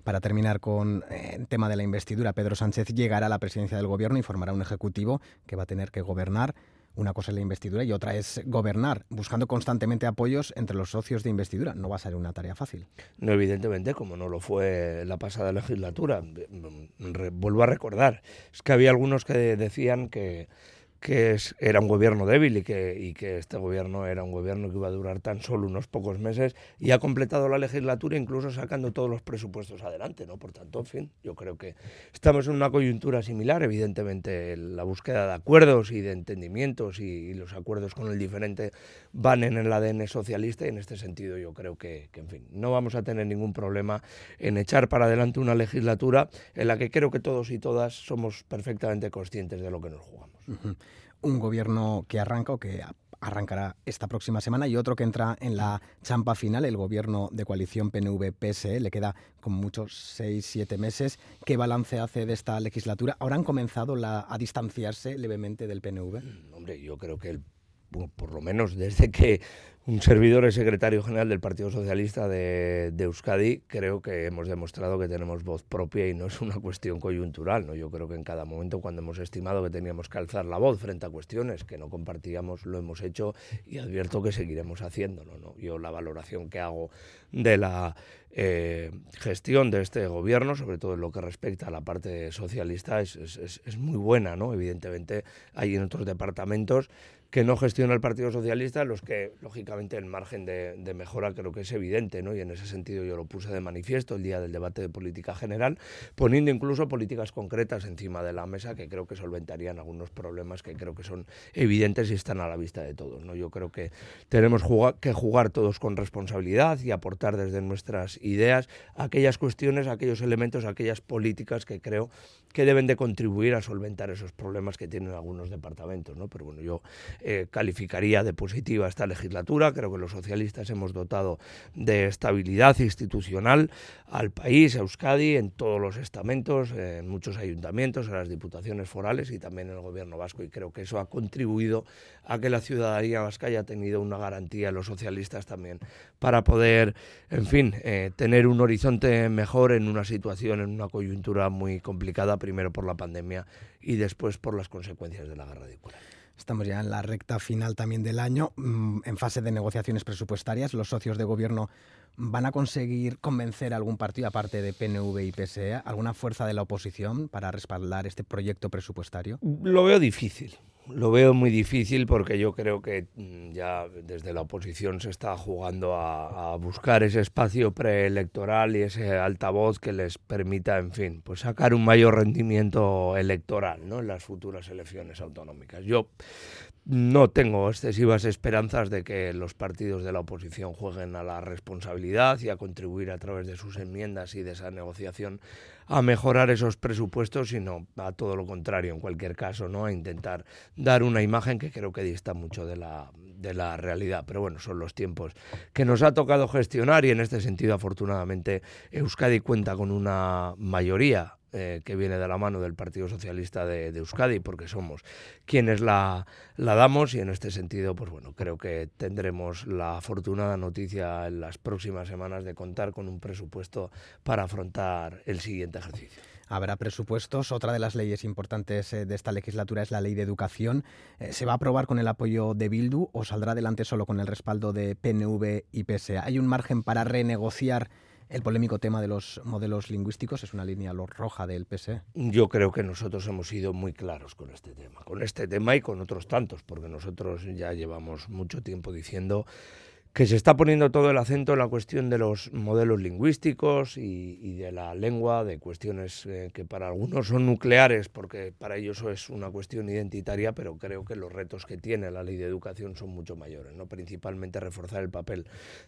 Para terminar con eh, el tema de la investidura, Pedro Sánchez llegará a la presidencia del gobierno y formará un ejecutivo que va a tener que gobernar una cosa es la investidura y otra es gobernar, buscando constantemente apoyos entre los socios de investidura. No va a ser una tarea fácil. No, evidentemente, como no lo fue la pasada legislatura. Vuelvo a recordar, es que había algunos que decían que que era un gobierno débil y que, y que este gobierno era un gobierno que iba a durar tan solo unos pocos meses y ha completado la legislatura incluso sacando todos los presupuestos adelante, ¿no? Por tanto, en fin, yo creo que estamos en una coyuntura similar, evidentemente la búsqueda de acuerdos y de entendimientos y, los acuerdos con el diferente van en el ADN socialista y en este sentido yo creo que, que, en fin, no vamos a tener ningún problema en echar para adelante una legislatura en la que creo que todos y todas somos perfectamente conscientes de lo que nos jugamos un gobierno que arranca o que arrancará esta próxima semana y otro que entra en la champa final, el gobierno de coalición PNV-PSE. Le queda como muchos seis, siete meses. ¿Qué balance hace de esta legislatura? ¿Ahora han comenzado a distanciarse levemente del PNV? Mm, hombre, yo creo que por lo menos desde que un servidor es secretario general del Partido Socialista de, Euskadi, creo que hemos demostrado que tenemos voz propia y no es una cuestión coyuntural. ¿no? Yo creo que en cada momento, cuando hemos estimado que teníamos que alzar la voz frente a cuestiones que no compartíamos, lo hemos hecho y advierto que seguiremos haciéndolo. ¿no? Yo la valoración que hago de la eh, gestión de este gobierno, sobre todo en lo que respecta a la parte socialista, es, es muy buena. ¿no? Evidentemente, hay en otros departamentos que no gestiona el Partido Socialista, los que, lógicamente, el margen de, mejora creo que es evidente, ¿no? Y en ese sentido yo lo puse de manifiesto el día del debate de política general, poniendo incluso políticas concretas encima de la mesa que creo que solventarían algunos problemas que creo que son evidentes y están a la vista de todos, ¿no? Yo creo que tenemos que jugar todos con responsabilidad y aportar desde nuestras ideas aquellas cuestiones, aquellos elementos, aquellas políticas que creo que deben de contribuir a solventar esos problemas que tienen algunos departamentos, ¿no? Pero bueno, yo eh, calificaría de positiva esta legislatura. Creo que los socialistas hemos dotado de estabilidad institucional al país, a Euskadi, en todos los estamentos, en muchos ayuntamientos, en las diputaciones forales y también en el gobierno vasco. Y creo que eso ha contribuido a que la ciudadanía vasca haya tenido una garantía, los socialistas también, para poder, en fin, eh, tener un horizonte mejor en una situación, en una coyuntura muy complicada, primero por la pandemia y después por las consecuencias de la guerra de Ucrania. Estamos ya en la recta final también del año, mm, en fase de negociaciones presupuestarias. Los socios de gobierno van a conseguir convencer a algún partido, aparte de PNV y PSE, alguna fuerza de la oposición para respaldar este proyecto presupuestario. Lo veo difícil. Lo veo muy difícil porque yo creo que mm, ya desde la oposición se está jugando a, buscar ese espacio preelectoral y ese altavoz que les permita, en fin, pues sacar un mayor rendimiento electoral ¿no? en las futuras elecciones autonómicas. Yo no tengo excesivas esperanzas de que los partidos de la oposición jueguen a la responsabilidad y a contribuir a través de sus enmiendas y de esa negociación a mejorar esos presupuestos, sino a todo lo contrario, en cualquier caso, ¿no? a intentar dar una imagen que creo que dista mucho de la, de la realidad. Pero bueno, son los tiempos que nos ha tocado gestionar y en este sentido, afortunadamente, Euskadi cuenta con una mayoría eh, que viene de la mano del Partido Socialista de, Euskadi, porque somos quienes la, la, damos y en este sentido, pues bueno, creo que tendremos la afortunada noticia en las próximas semanas de contar con un presupuesto para afrontar el siguiente ejercicio. Habrá presupuestos. Otra de las leyes importantes eh, de esta legislatura es la ley de educación. Eh, ¿Se va a aprobar con el apoyo de Bildu o saldrá adelante solo con el respaldo de PNV y PSE? ¿Hay un margen para renegociar el polémico tema de los modelos lingüísticos es una línea roja del PSE. Yo creo que nosotros hemos sido muy claros con este tema, con este tema y con otros tantos, porque nosotros ya llevamos mucho tiempo diciendo que se está poniendo todo el acento en la cuestión de los modelos lingüísticos y, de la lengua, de cuestiones eh, que para algunos son nucleares, porque para ellos es una cuestión identitaria, pero creo que los retos que tiene la ley de educación son mucho mayores, ¿no? principalmente reforzar el papel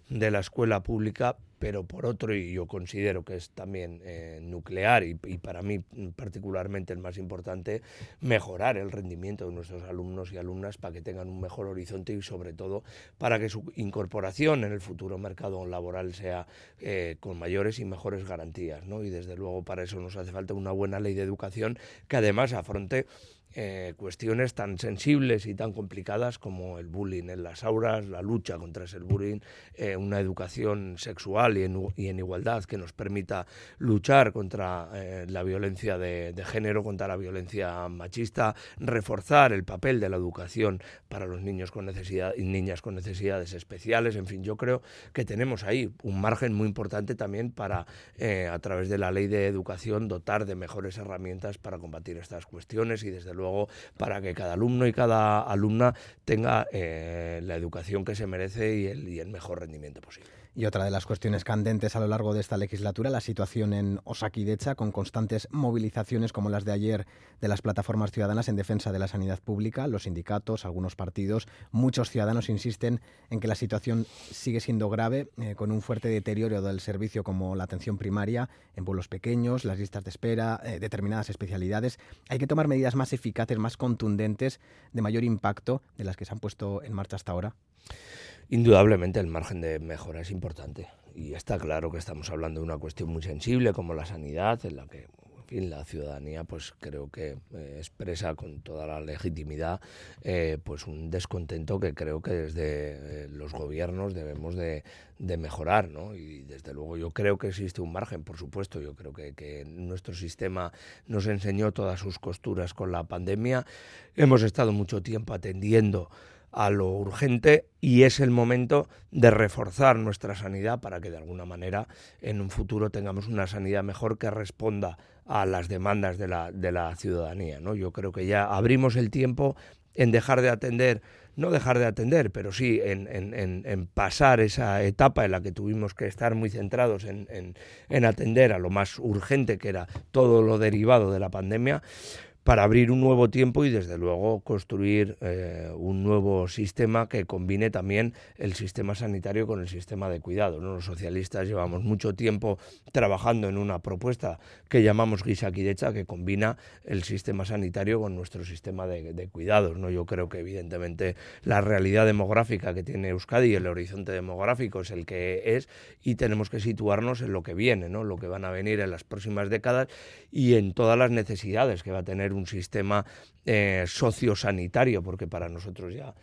de la escuela pública, pero por otro, y yo considero que es también eh, nuclear y, para mí particularmente el más importante, mejorar el rendimiento de nuestros alumnos y alumnas para que tengan un mejor horizonte y sobre todo para que su incorporación en el futuro mercado laboral sea eh, con mayores y mejores garantías. ¿no? Y desde luego para eso nos hace falta una buena ley de educación que además afronte eh, cuestiones tan sensibles y tan complicadas como el bullying en las aulas, la lucha contra ese bullying, eh, una educación sexual y en, igualdad que nos permita luchar contra eh, la violencia de, género, contra la violencia machista, reforzar el papel de la educación para los niños con necesidad y niñas con necesidades especiales. En fin, yo creo que tenemos ahí un margen muy importante también para, a través de la ley de educación, dotar de mejores herramientas para combatir estas cuestiones y desde luego luego para que cada alumno y cada alumna tenga eh, la educación que se merece y el, y el mejor rendimiento posible. Y otra de las cuestiones candentes a lo largo de esta legislatura, la situación en Osakidecha, con constantes movilizaciones como las de ayer de las plataformas ciudadanas en defensa de la sanidad pública, los sindicatos, algunos partidos, muchos ciudadanos insisten en que la situación sigue siendo grave, eh, con un fuerte deterioro del servicio como la atención primaria en pueblos pequeños, las listas de espera, eh, determinadas especialidades. Hay que tomar medidas más eficaces, más contundentes, de mayor impacto de las que se han puesto en marcha hasta ahora. Indudablemente el margen de mejora es importante. Y está claro que estamos hablando de una cuestión muy sensible como la sanidad, en la que la ciudadanía pues creo que eh, expresa con toda la legitimidad eh, pues un descontento que creo que desde eh, los gobiernos debemos de, mejorar ¿no? y desde luego yo creo que existe un margen por supuesto. Yo creo que nuestro sistema nos enseñó todas sus costuras con la pandemia. Hemos estado mucho tiempo atendiendo a lo urgente y es el momento de reforzar nuestra sanidad para que de alguna manera en un futuro tengamos una sanidad mejor que responda a las demandas de la, de la ciudadanía. ¿no? Yo creo que ya abrimos el tiempo en dejar de atender, no dejar de atender, pero sí en, en, pasar esa etapa en la que tuvimos que estar muy centrados en atender a lo más urgente que era todo lo derivado de la pandemia para abrir un nuevo tiempo y desde luego construir eh, un nuevo sistema que combine también el sistema sanitario con el sistema de cuidado. Los socialistas llevamos mucho tiempo trabajando en una propuesta que llamamos Guisaquidecha que combina el sistema sanitario con nuestro sistema de, cuidados. ¿no? Yo creo que evidentemente la realidad demográfica que tiene Euskadi y el horizonte demográfico es el que es y tenemos que situarnos en lo que viene, ¿no? lo que van a venir en las próximas décadas y en todas las necesidades que va a tener un sistema eh, sociosanitario, porque para nosotros ya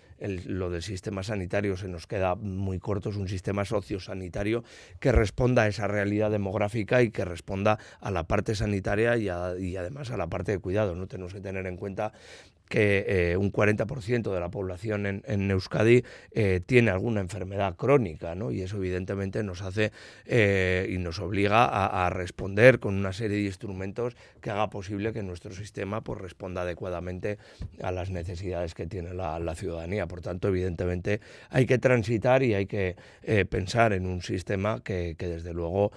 lo del sistema sanitario se nos queda muy corto, es un sistema sociosanitario que responda a esa realidad demográfica y que responda a la parte sanitaria y, y además a la parte de cuidado. No tenemos que tener en cuenta que eh, un 40% de la población en, Euskadi eh, tiene alguna enfermedad crónica, ¿no? Y eso evidentemente nos hace eh, y nos obliga a, responder con una serie de instrumentos que haga posible que nuestro sistema pues, responda adecuadamente a las necesidades que tiene la, ciudadanía. Por tanto, evidentemente hay que transitar y hay que pensar en un sistema que, desde luego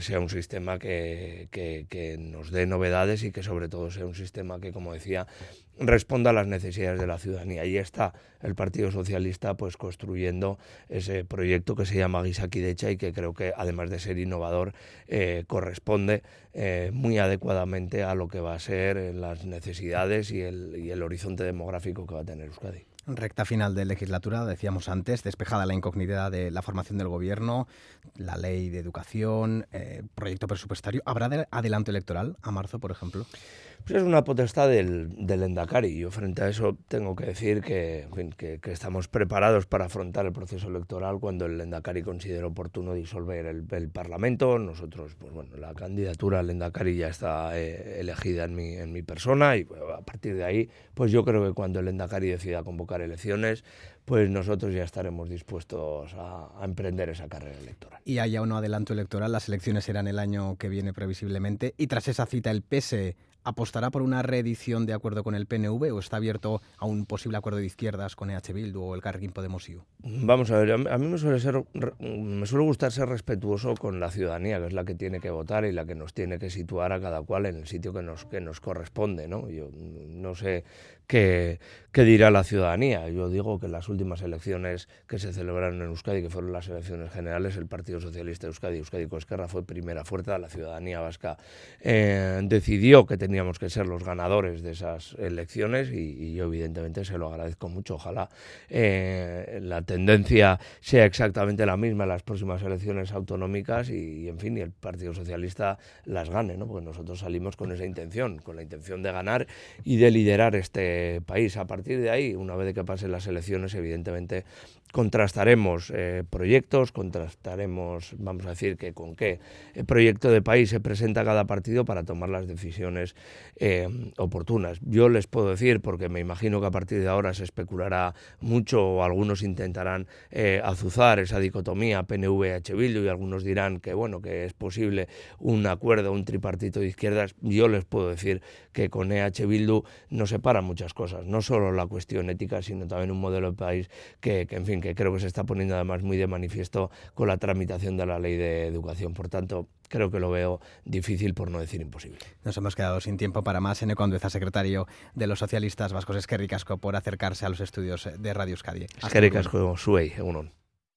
sea un sistema que, que nos dé novedades y que sobre todo sea un sistema que, como decía, responda a las necesidades de la ciudadanía. Y está el Partido Socialista pues construyendo ese proyecto que se llama Guisaquidecha y que creo que además de ser innovador eh, corresponde eh, muy adecuadamente a lo que va a ser las necesidades y el, y el horizonte demográfico que va a tener Euskadi. Recta final de legislatura, decíamos antes, despejada la incógnita de la formación del gobierno, la ley de educación, eh, proyecto presupuestario. ¿Habrá adelanto electoral a marzo, por ejemplo? Pues es una potestad del, del Endacari. Yo frente a eso tengo que decir que, que, estamos preparados para afrontar el proceso electoral cuando el Endacari considere oportuno disolver el, Parlamento. Nosotros, pues bueno, la candidatura al Endacari ya está eh, elegida en mi, en mi persona y a partir de ahí, pues yo creo que cuando el Endacari decida convocar elecciones, pues nosotros ya estaremos dispuestos a, emprender esa carrera electoral. Y haya no adelanto electoral, las elecciones serán el año que viene previsiblemente. Y tras esa cita, el PSE apostará por una reedición de acuerdo con el PNV o está abierto a un posible acuerdo de izquierdas con EH Bildu o el Carrequín Podemos -Iu? Vamos a ver, a mí me suele, ser, me suele gustar ser respetuoso con la ciudadanía, que es la que tiene que votar y la que nos tiene que situar a cada cual en el sitio que nos, que nos corresponde. ¿no? Yo no sé qué, qué dirá la ciudadanía. Yo digo que las últimas elecciones que se celebraron en Euskadi, que fueron las elecciones generales, el Partido Socialista de Euskadi, Euskadi Cosquerra, fue primera fuerza. La ciudadanía vasca eh, decidió que teníamos que ser los ganadores de esas elecciones y, y yo evidentemente se lo agradezco mucho. Ojalá eh, la tendencia sea exactamente la misma en las próximas elecciones autonómicas y, y, en fin, y el Partido Socialista las gane, ¿no? porque nosotros salimos con esa intención, con la intención de ganar y de liderar este país. A partir de ahí, una vez que pasen las elecciones, evidentemente contrastaremos eh, proyectos, contrastaremos, vamos a decir, que con qué proyecto de país se presenta cada partido para tomar las decisiones eh, oportunas. Yo les puedo decir, porque me imagino que a partir de ahora se especulará mucho o algunos intentarán eh, azuzar esa dicotomía PNV-H Bildu y algunos dirán que bueno que es posible un acuerdo, un tripartito de izquierdas. Yo les puedo decir que con EH Bildu nos separan muchas cosas, no solo la cuestión ética, sino también un modelo de país que, que en fin, que creo que se está poniendo además muy de manifiesto con la tramitación de la ley de educación. Por tanto, creo que lo veo difícil, por no decir imposible. Nos hemos quedado sin tiempo para más. N. Condueza, secretario de los socialistas vascos, es que ricasco por acercarse a los estudios de Radio Euskadi. Es que ricasco, suey, uno.